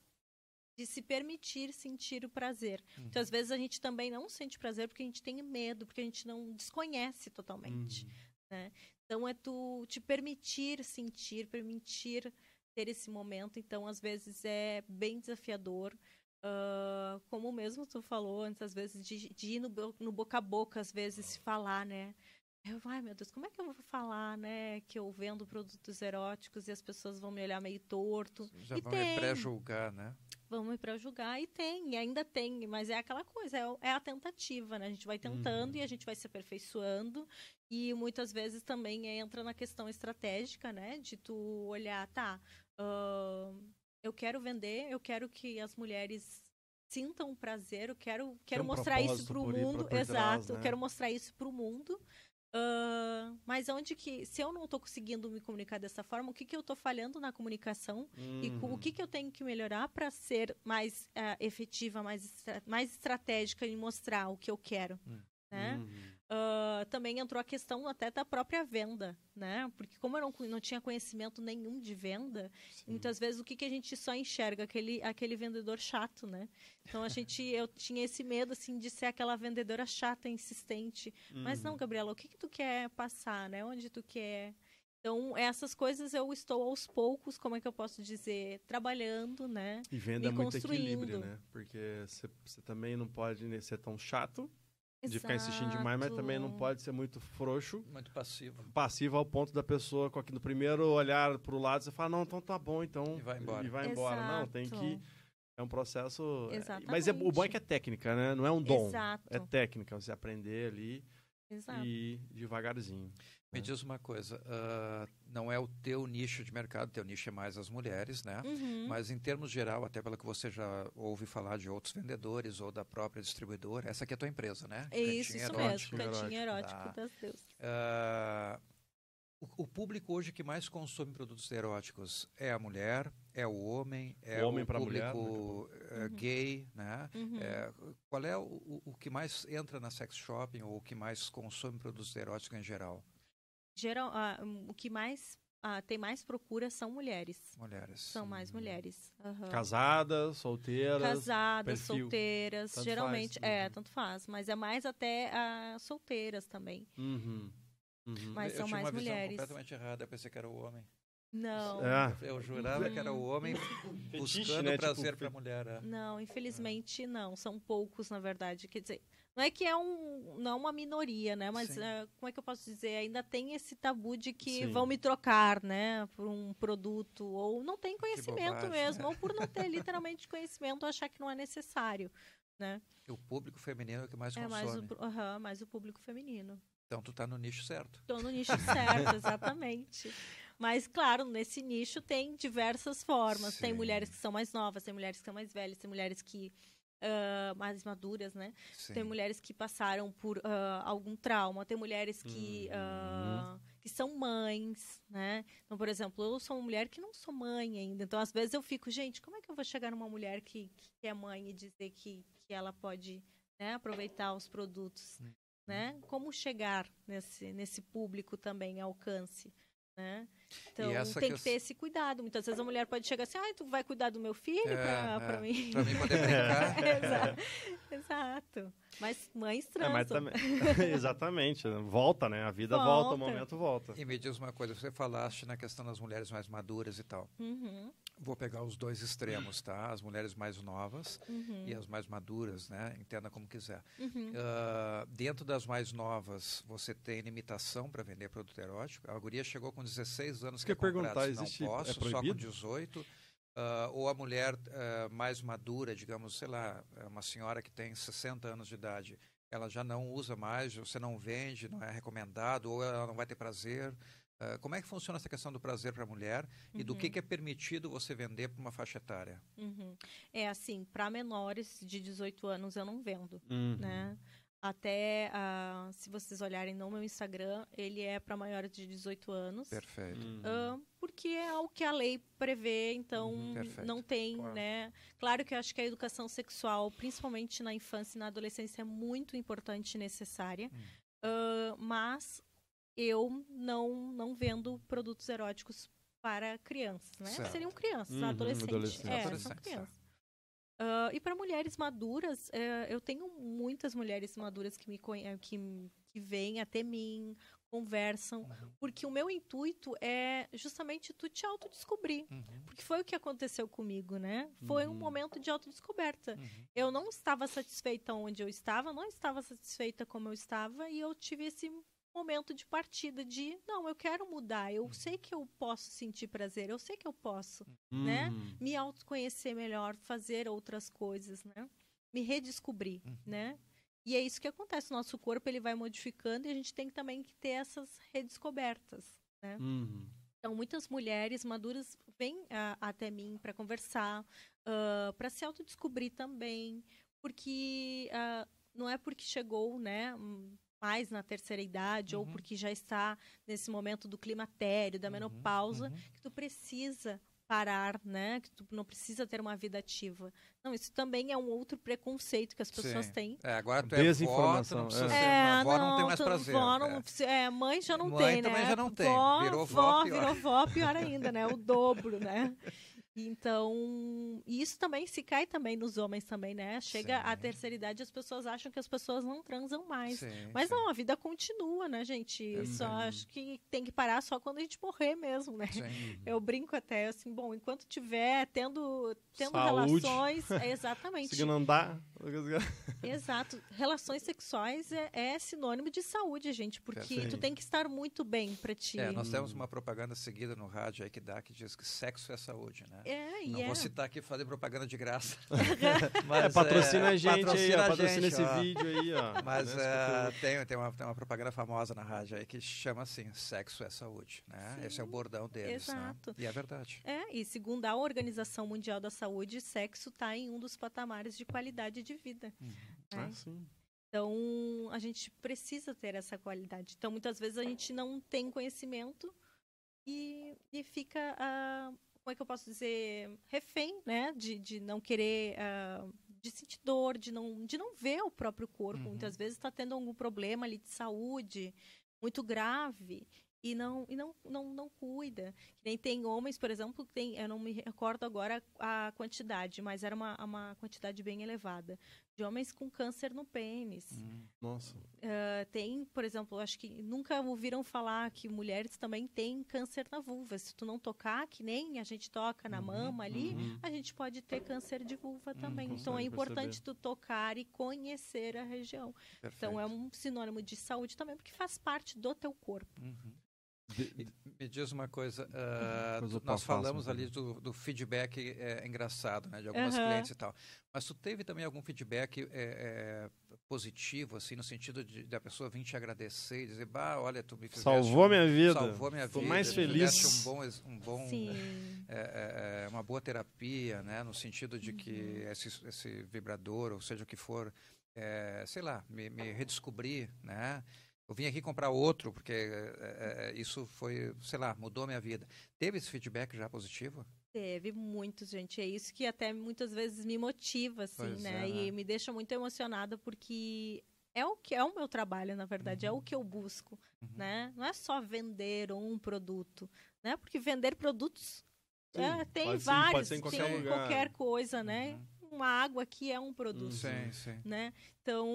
de se permitir sentir o prazer. Uhum. Então, às vezes, a gente também não sente prazer porque a gente tem medo, porque a gente não desconhece totalmente. Uhum. Né? Então, é tu te permitir sentir, permitir ter esse momento. Então, às vezes, é bem desafiador. Uh, como mesmo tu falou antes, às vezes, de, de ir no, no, boca a boca, às vezes, falar, né? Eu, ai meu Deus, como é que eu vou falar, né? Que eu vendo produtos eróticos e as pessoas vão me olhar meio torto. Já e vão tem. me pré-julgar, né? vamos para julgar e tem, e ainda tem, mas é aquela coisa, é, é a tentativa, né? A gente vai tentando uhum. e a gente vai se aperfeiçoando e muitas vezes também entra na questão estratégica, né? De tu olhar, tá, uh, Eu quero vender, eu quero que as mulheres sintam prazer, eu quero, quero um mostrar isso para o mundo. Exato, trás, né? eu quero mostrar isso para o mundo. Uh, mas onde que, se eu não estou conseguindo me comunicar dessa forma, o que, que eu estou falhando na comunicação Uhum. e o que, que eu tenho que melhorar para ser mais uh, efetiva, mais, estra mais estratégica em mostrar o que eu quero, Hum. né? Uhum. Uh, também entrou a questão até da própria venda, né? Porque como eu não, não tinha conhecimento nenhum de venda, Sim. muitas vezes o que, que a gente só enxerga aquele aquele vendedor chato, né? Então a gente eu tinha esse medo assim de ser aquela vendedora chata, insistente. Mas não, Uhum. Gabriela, o que que tu quer passar, né? Onde tu quer? Então essas coisas eu estou aos poucos, como é que eu posso dizer, trabalhando, né? E venda é muito equilíbrio, né? Porque você também não pode ser tão chato de ficar insistindo demais, mas também não Exato. pode ser muito frouxo, Muito passivo. passivo ao ponto da pessoa com aqui no primeiro olhar pro lado você fala, não, então tá bom, então E vai embora. E vai embora. Não, tem Exato. que é um processo, é, Exatamente. mas é, o bom é que é técnica, né? Não é um dom, Exato. é técnica, você aprender ali Exato. e ir devagarzinho. Me É. diz uma coisa, ah, não é o teu nicho de mercado, teu nicho é mais as mulheres, né? Uhum. Mas em termos geral, até pelo que você já ouve falar de outros vendedores ou da própria distribuidora, essa aqui é a tua empresa, né? É isso, Cantinho isso Erótico. mesmo, cantinho erótico. erótico Tá. das deusas. Ah, o, o público hoje que mais consome produtos eróticos é a mulher, é o homem, é O homem o mulher, público eh, Uhum. gay, né? Uhum. É, qual é o, o- o que mais entra na sex shopping ou o que mais consome produtos eróticos em geral? Geral, hum, o que mais ah, tem mais procura são mulheres. Mulheres. São mais mulheres. Aham. Casadas, solteiras. Casadas, perfil. solteiras, Tanto geralmente. faz. É, Uhum. tanto faz. Mas é mais até ah, solteiras também. Uhum. Uhum. Mas eu são tinha mais uma visão mulheres. completamente errada, eu pensei que era o homem. Não. É. Eu jurava que era o homem buscando né? Tipo, prazer fe- para a mulher. é. Não, infelizmente não. São poucos, na verdade. Quer dizer, não é que é um, não é uma minoria, né? Mas ah, como é que eu posso dizer? Ainda tem esse tabu de que Sim. vão me trocar, né? Por um produto. Ou não tem conhecimento bobagem, mesmo. né? Ou por não ter [laughs] literalmente conhecimento, achar que não é necessário. Né? E o público feminino é o que mais É mais o, aham, mais o público feminino. Então tu tá no nicho certo. Estou no nicho certo, [laughs] exatamente. Mas, claro, nesse nicho tem diversas formas. Tem Sim. mulheres que são mais novas, tem mulheres que são mais velhas, tem mulheres que. ah, mais maduras, né? Sim. Tem mulheres que passaram por ah, algum trauma, tem mulheres que, Uhum. ah, que são mães, né? Então, por exemplo, eu sou uma mulher que não sou mãe ainda. Então, às vezes eu fico, gente, como é que eu vou chegar numa mulher que, que é mãe e dizer que, que ela pode né, aproveitar os produtos? Uhum. Né? Como chegar nesse, nesse público também, alcance? Né? Então, essa tem que que ter esse cuidado. Muitas vezes a mulher pode chegar assim, ah, tu vai cuidar do meu filho É, pra, pra é. mim? Pra mim poder brincar. [laughs] Exato. Exato. Mas mães É, transam. mas também... [laughs] Exatamente. Volta, né? A vida volta, o Volta. momento volta. E me diz uma coisa, você falaste na questão das mulheres mais maduras e tal. Uhum, Vou pegar os dois extremos, tá? As mulheres mais novas uhum, e as mais maduras, né? Entenda como quiser. uhum. Ah, dentro das mais novas, você tem limitação para vender produto erótico. A guria chegou com 16 anos que comprar, perguntar, existe- não é posso, só com proibido? 18. Ah, ou a mulher ah, mais madura, digamos, sei lá, é uma senhora que tem 60 anos de idade, ela já não usa mais, você não vende, não é recomendado, ou ela não vai ter prazer. Ah, como é que funciona essa questão do prazer para a mulher e do que, Uhum. que é permitido você vender para uma faixa etária? Uhum. É assim, para menores de 18 anos eu não vendo, Uhum. né? Até, ah, se vocês olharem no meu Instagram, ele é para maiores de 18 anos. Perfeito. Uhum. Ah, porque é o que a lei prevê, então Uhum, não tem, Claro. né? Claro que eu acho que a educação sexual, principalmente na infância e na adolescência, é muito importante e necessária. Hum. Ah, mas eu não, não vendo produtos eróticos para crianças, né? Certo. Seriam crianças, Uhum, adolescentes. adolescentes. É, são Adolescentes, crianças. Ah, e para mulheres maduras, eh, eu tenho muitas mulheres maduras que me conhe- que, que vêm até mim, conversam, Uhum. porque o meu intuito é justamente tu te autodescobrir. Uhum. Porque foi o que aconteceu comigo, né? Foi um Uhum. momento de autodescoberta. Uhum. Eu não estava satisfeita onde eu estava, não estava satisfeita como eu estava, e eu tive esse momento de partida de, não, eu quero mudar, eu sei que eu posso sentir prazer, eu sei que eu posso né? Uhum. me autoconhecer melhor, fazer outras coisas, né? Me redescobrir, Uhum. né? E é isso que acontece, o nosso corpo ele vai modificando e a gente tem também que ter essas redescobertas, Uhum. Então, muitas mulheres maduras vêm uh, até mim para conversar, uh, para se autodescobrir também, porque uh, não é porque chegou, né, mais na terceira idade uhum. ou porque já está nesse momento do climatério, da uhum. menopausa, uhum. que tu precisa parar, né? Que tu não precisa ter uma vida ativa. Não, isso também é um outro preconceito que as pessoas Sim. têm. É, agora tu é Desinformação. Vó, não é. é, avó não, não tem mais prazer. Vó não, é. é. mãe já não mãe tem, né? também já não tem. Vó, virou vó, pior. virou vó, pior ainda, né? O dobro, né? [laughs] Então, isso também se cai também nos homens também, né? Chega sim. a terceira idade, as pessoas acham que as pessoas não transam mais. Sim, Mas sim. não, a vida continua, né, gente? É só acho que tem que parar só quando a gente morrer mesmo, né? [laughs] Eu brinco até assim, bom, enquanto tiver tendo, tendo relações, é [laughs] exatamente. Conseguindo andar. Exato. Relações sexuais é, é, sinônimo de saúde, gente, porque tu tem que estar muito bem para ti. É, nós temos uma propaganda seguida no rádio aí que dá que diz que sexo é saúde, né? É, Não é. vou citar aqui fazer propaganda de graça. [laughs] Mas, é, patrocina é, a gente patrocina aí, ó, patrocina esse ó. vídeo aí, ó. Mas é, tem, tem, uma, tem uma propaganda famosa na rádio aí que chama assim, sexo é saúde, né? Sim, Esse é o bordão deles, né? exato. Né? E é verdade. É, e segundo a Organização Mundial da Saúde, sexo está em um dos patamares de qualidade de vida. Uhum. Ah, sim. Então, a gente precisa ter essa qualidade. Então, muitas vezes a gente não tem conhecimento e, e fica... Uh, como é que eu posso dizer, refém, né? De, de não querer, uh, de sentir dor, de não, de não ver o próprio corpo. Uhum. Muitas vezes está tendo algum problema ali de saúde muito grave e não e não, não, não cuida. Nem tem homens, por exemplo, que tem, eu não me recordo agora a quantidade, mas era uma, uma quantidade bem elevada de homens com câncer no pênis. Hum, nossa. Uh, tem, por exemplo, acho que nunca ouviram falar que mulheres também têm câncer na vulva. Se tu não tocar, que nem a gente toca na uhum, mama ali, uhum. a gente pode ter câncer de vulva hum, também. então é importante perceber. tu tocar e conhecer a região. Perfeito. Então é um sinônimo de saúde também, porque faz parte do teu corpo. Uhum. Me diz uma coisa, uh, nós falamos ali do, do feedback é, engraçado, né, de algumas uhum. clientes e tal. Mas tu teve também algum feedback é, é, positivo, assim, no sentido de da pessoa vir te agradecer e dizer, bah, olha, tu me fizeste, salvou minha vida, salvou minha Tô vida, mais feliz, um bom, um bom, é, é, uma boa terapia, né, no sentido de que uhum. esse, esse vibrador, ou seja o que for, é, sei lá, me, me redescobrir, né? Eu vim aqui comprar outro, porque é, é, isso foi, sei lá, mudou a minha vida. Teve esse feedback já positivo? Teve muitos, gente. É isso que até muitas vezes me motiva, assim, pois né? É, né? E me deixa muito emocionada, porque é o que é o meu trabalho, na verdade, uhum. é o que eu busco, uhum. né? Não é só vender um produto, né? Porque vender produtos Sim, é, tem vários, ser, tem lugar. qualquer coisa, né? Uhum uma água que é um produto. Sim, sim. Né? Então,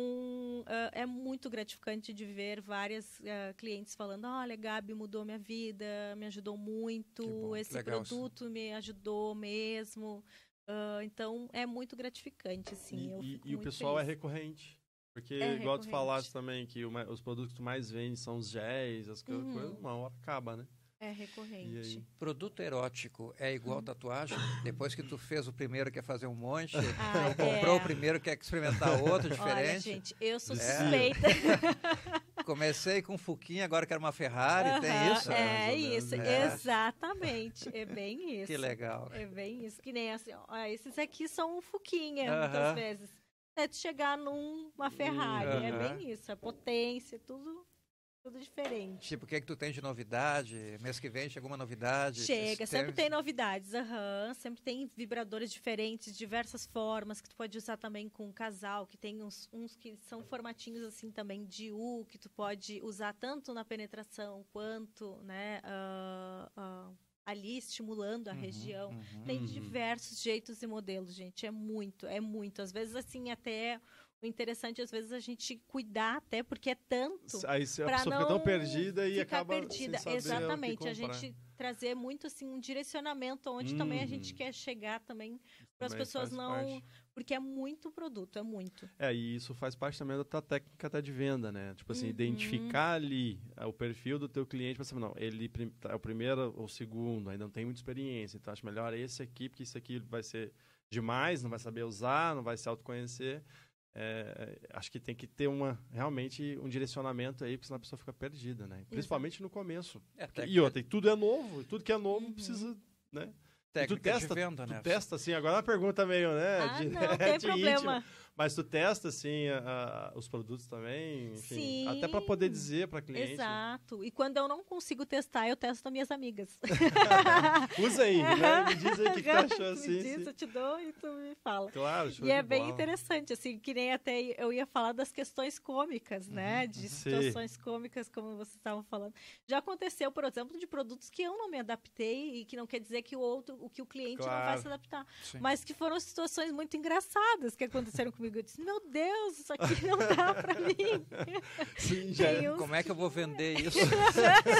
uh, é muito gratificante de ver várias uh, clientes falando: olha, Gabi mudou minha vida, me ajudou muito, esse produto isso. me ajudou mesmo. Uh, então, é muito gratificante, sim. E, e o pessoal é feliz. é recorrente. Porque, é igual tu falaste também, que os produtos que tu mais vende são os géis, as uhum. coisas, uma hora acaba, né? É recorrente. Produto erótico é igual tatuagem? Depois que tu fez o primeiro, quer fazer um monte, [laughs] ah, comprou é. o primeiro, quer experimentar outro diferente. Olha, gente, eu sou é. suspeita. É. [laughs] Comecei com um Fuquinha, agora quero uma Ferrari, uh -huh, tem isso? É isso, é. exatamente. É bem [laughs] isso. Que legal. É bem isso. Que nem assim, ó, esses aqui são um Fuquinha, uh -huh. muitas vezes. É de chegar numa Ferrari, uh -huh. é bem isso. A potência, tudo tudo diferente. Tipo, o que é que tu tem de novidade? Mês que vem chega uma novidade? Chega, sempre tem novidades, uhum. sempre tem vibradores diferentes, diversas formas, que tu pode usar também com um casal, que tem uns, uns que são formatinhos assim também de U, que tu pode usar tanto na penetração quanto, né, uh, uh, ali estimulando a uhum, região. Uhum, tem uhum. diversos jeitos e modelos, gente, é muito, é muito. Às vezes, assim, até o interessante, às vezes, a gente cuidar até, porque é tanto. Aí a pessoa fica tão perdida e acaba. perdida. Exatamente. A gente trazer muito assim um direcionamento onde hum. também a gente quer chegar também para as pessoas não parte. porque é muito produto é muito é e isso faz parte também da tua técnica até de venda né tipo assim uhum. identificar ali é, o perfil do teu cliente para saber não ele é o primeiro ou o segundo ainda não tem muita experiência então acho melhor esse aqui porque isso aqui vai ser demais não vai saber usar não vai se autoconhecer é, acho que tem que ter uma, realmente um direcionamento aí, porque senão a pessoa fica perdida, né? Principalmente no começo. É, e outra, e tudo é novo, tudo que é novo uhum. precisa, né? Técnica tu testa, de venda, tu né? testa, assim, agora é uma pergunta meio, né? Ah, de, não, [laughs] tem de problema. Íntimo. Mas tu testa, assim, a, a, os produtos também, enfim, Sim, até para poder dizer para cliente. Exato. E quando eu não consigo testar, eu testo com minhas amigas. [laughs] Usa aí, né? Me diz aí o que, que tu achou, assim. Me diz, sim. eu te dou e tu me fala. Claro, show E é bem interessante, assim, que nem até eu ia falar das questões cômicas, né? Uhum. De situações Sim. cômicas, como vocês estavam falando. Já aconteceu, por exemplo, de produtos que eu não me adaptei e que não quer dizer que o outro, o que o cliente claro. não vai se adaptar. Sim. Mas que foram situações muito engraçadas que aconteceram comigo. Eu disse, meu Deus, isso aqui não dá para [laughs] mim. Sim, já. Uns... Como é que eu vou vender [laughs] isso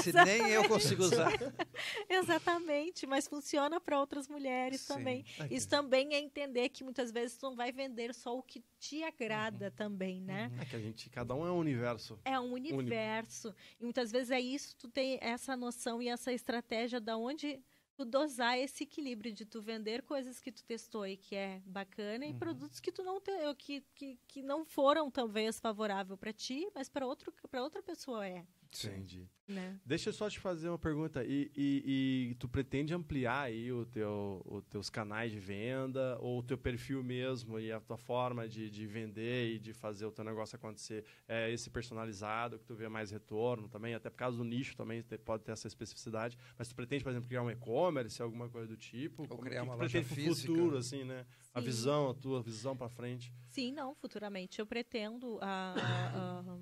se nem eu consigo usar? [laughs] Exatamente, mas funciona para outras mulheres Sim. também. Okay. Isso também é entender que muitas vezes tu não vai vender só o que te agrada uhum. também, né? Uhum. É que a gente, cada um é um universo. É um universo. Único. E muitas vezes é isso, tu tem essa noção e essa estratégia da onde tu dosar esse equilíbrio de tu vender coisas que tu testou e que é bacana uhum. e produtos que tu não te, que, que, que não foram talvez favorável para ti, mas para outro para outra pessoa é. Entendi. Né? Deixa eu só te fazer uma pergunta. E, e, e, tu pretende ampliar aí o teu, os teus canais de venda ou o teu perfil mesmo e a tua forma de, de vender e de fazer o teu negócio acontecer? É esse personalizado que tu vê mais retorno também, até por causa do nicho também pode ter essa especificidade. Mas tu pretende, por exemplo, criar um e-commerce, alguma coisa do tipo? Ou criar uma tu loja física. futuro, assim, né? Sim. A visão, a tua visão para frente. Sim, não, futuramente eu pretendo a, a, a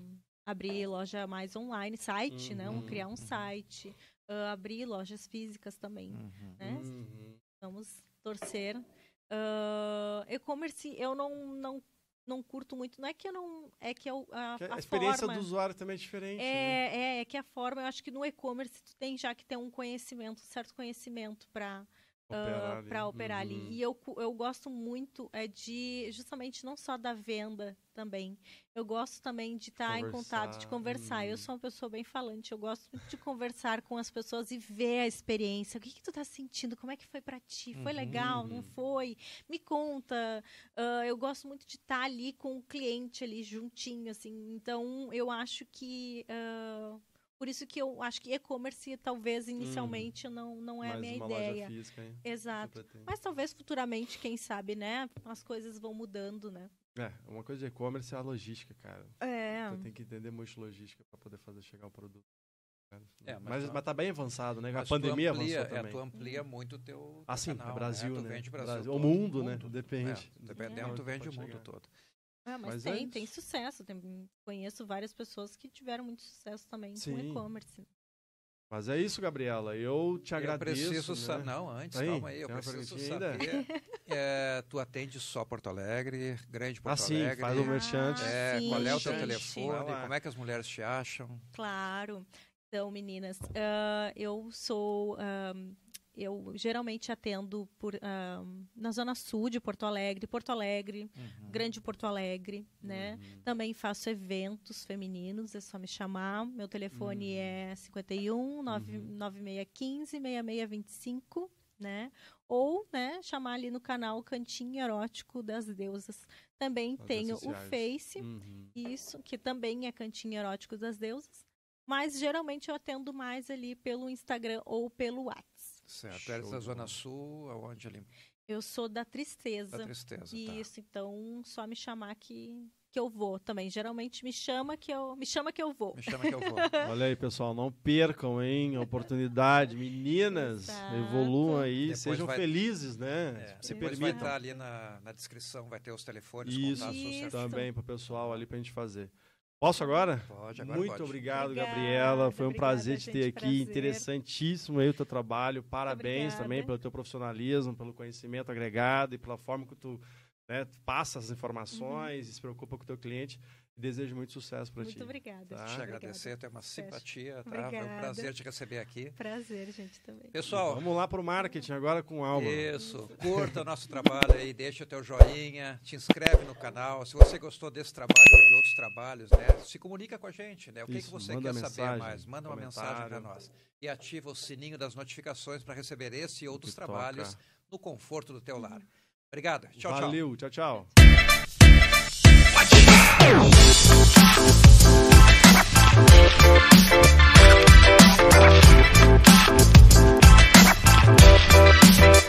abrir loja mais online, site, uhum, né? Criar um uhum. site, uh, abrir lojas físicas também, uhum, né? Uhum. Vamos torcer. Uh, e-commerce eu não, não não curto muito. Não é que eu não. É que eu, a, a, a, experiência forma, do usuário também é diferente. É, né? é, é que a forma, eu acho que no e-commerce tu tem já que ter um conhecimento, um certo conhecimento para operar, uh, para operar uhum. ali. E eu, eu gosto muito é de justamente não só da venda também. Eu gosto também de estar tá em contato, de conversar. Uhum. Eu sou uma pessoa bem falante, eu gosto muito de conversar com as pessoas e ver a experiência. O que, que tu tá sentindo? Como é que foi para ti? Foi uhum. legal? Não foi? Me conta. Uh, eu gosto muito de estar tá ali com o cliente ali juntinho, assim. Então, eu acho que uh, por isso que eu acho que e-commerce talvez inicialmente hum, não, não é a minha ideia. Física, hein? Exato. Mas talvez futuramente, quem sabe, né? As coisas vão mudando, né? É, uma coisa de e-commerce é a logística, cara. É. Você tem que entender muito logística para poder fazer chegar o produto. É, mas, mas, mas tá bem avançado, né? A pandemia amplia, avançou é, também. tu amplia muito o teu, Ah, sim, canal, é Brasil, né? Tu vende Brasil, Brasil. O mundo, né? Depende. É, dependendo, é. tu vende o mundo chegar. todo. Ah, mas, mas tem, é tem sucesso. Tem, conheço várias pessoas que tiveram muito sucesso também Sim. com e-commerce. Mas é isso, Gabriela. Eu te agradeço. Eu preciso né? saber. Não, antes, aí, calma aí. Eu preciso saber. [laughs] é, tu atende só Porto Alegre, Grande Porto ah, sim, Alegre. Faz o merchante. É, sim, qual é o teu telefone? Como é que as mulheres te acham? Claro. Então, meninas, uh, eu sou. Uh, eu geralmente atendo por, uh, na zona sul de Porto Alegre, Porto Alegre, uhum. Grande Porto Alegre, né? Uhum. Também faço eventos femininos, é só me chamar. Meu telefone uhum. é 51 9615 6625, né? Ou, né, chamar ali no canal Cantinho Erótico das Deusas. Também As tenho o Face, uhum. isso, que também é Cantinho Erótico das Deusas. Mas geralmente eu atendo mais ali pelo Instagram ou pelo WhatsApp. Certo. Show Eres da Zona Sul, aonde ali? Eu sou da Tristeza. Da Tristeza, tá. Isso, então só me chamar que que eu vou também. Geralmente me chama que eu me chama que eu vou. Me chama que eu vou. [laughs] Olha aí, pessoal, não percam, hein, a oportunidade. Meninas, Exato. evoluam aí, Depois sejam vai... felizes, né? É. Se permitam. vai estar ali na, na descrição, vai ter os telefones, Isso, Isso. também para o pessoal ali para a gente fazer. Posso agora? Pode, agora Muito pode. obrigado, Obrigada, Gabriela. Foi um prazer te ter aqui. Prazer. Interessantíssimo aí o teu trabalho. Parabéns Obrigada. também pelo teu profissionalismo, pelo conhecimento agregado e pela forma que tu, né, passa as informações, uhum. se preocupa com o teu cliente. Desejo muito sucesso para ti. Muito obrigada. Tá? Te agradecer, tu é uma simpatia, tá? Foi um prazer te receber aqui. Prazer, gente, também. Pessoal, vamos lá para o marketing agora com o Alba. Isso, curta o nosso trabalho aí, deixa o teu joinha, te inscreve no canal. Se você gostou desse trabalho outros trabalhos, né? Se comunica com a gente, né? O é Isso, que, que você quer mensagem, saber mais? Manda uma mensagem para nós. E ativa o sininho das notificações para receber esse e outros trabalhos toca. no conforto do teu lar. Obrigado. Tchau, Valeu, tchau. Valeu, tchau, tchau.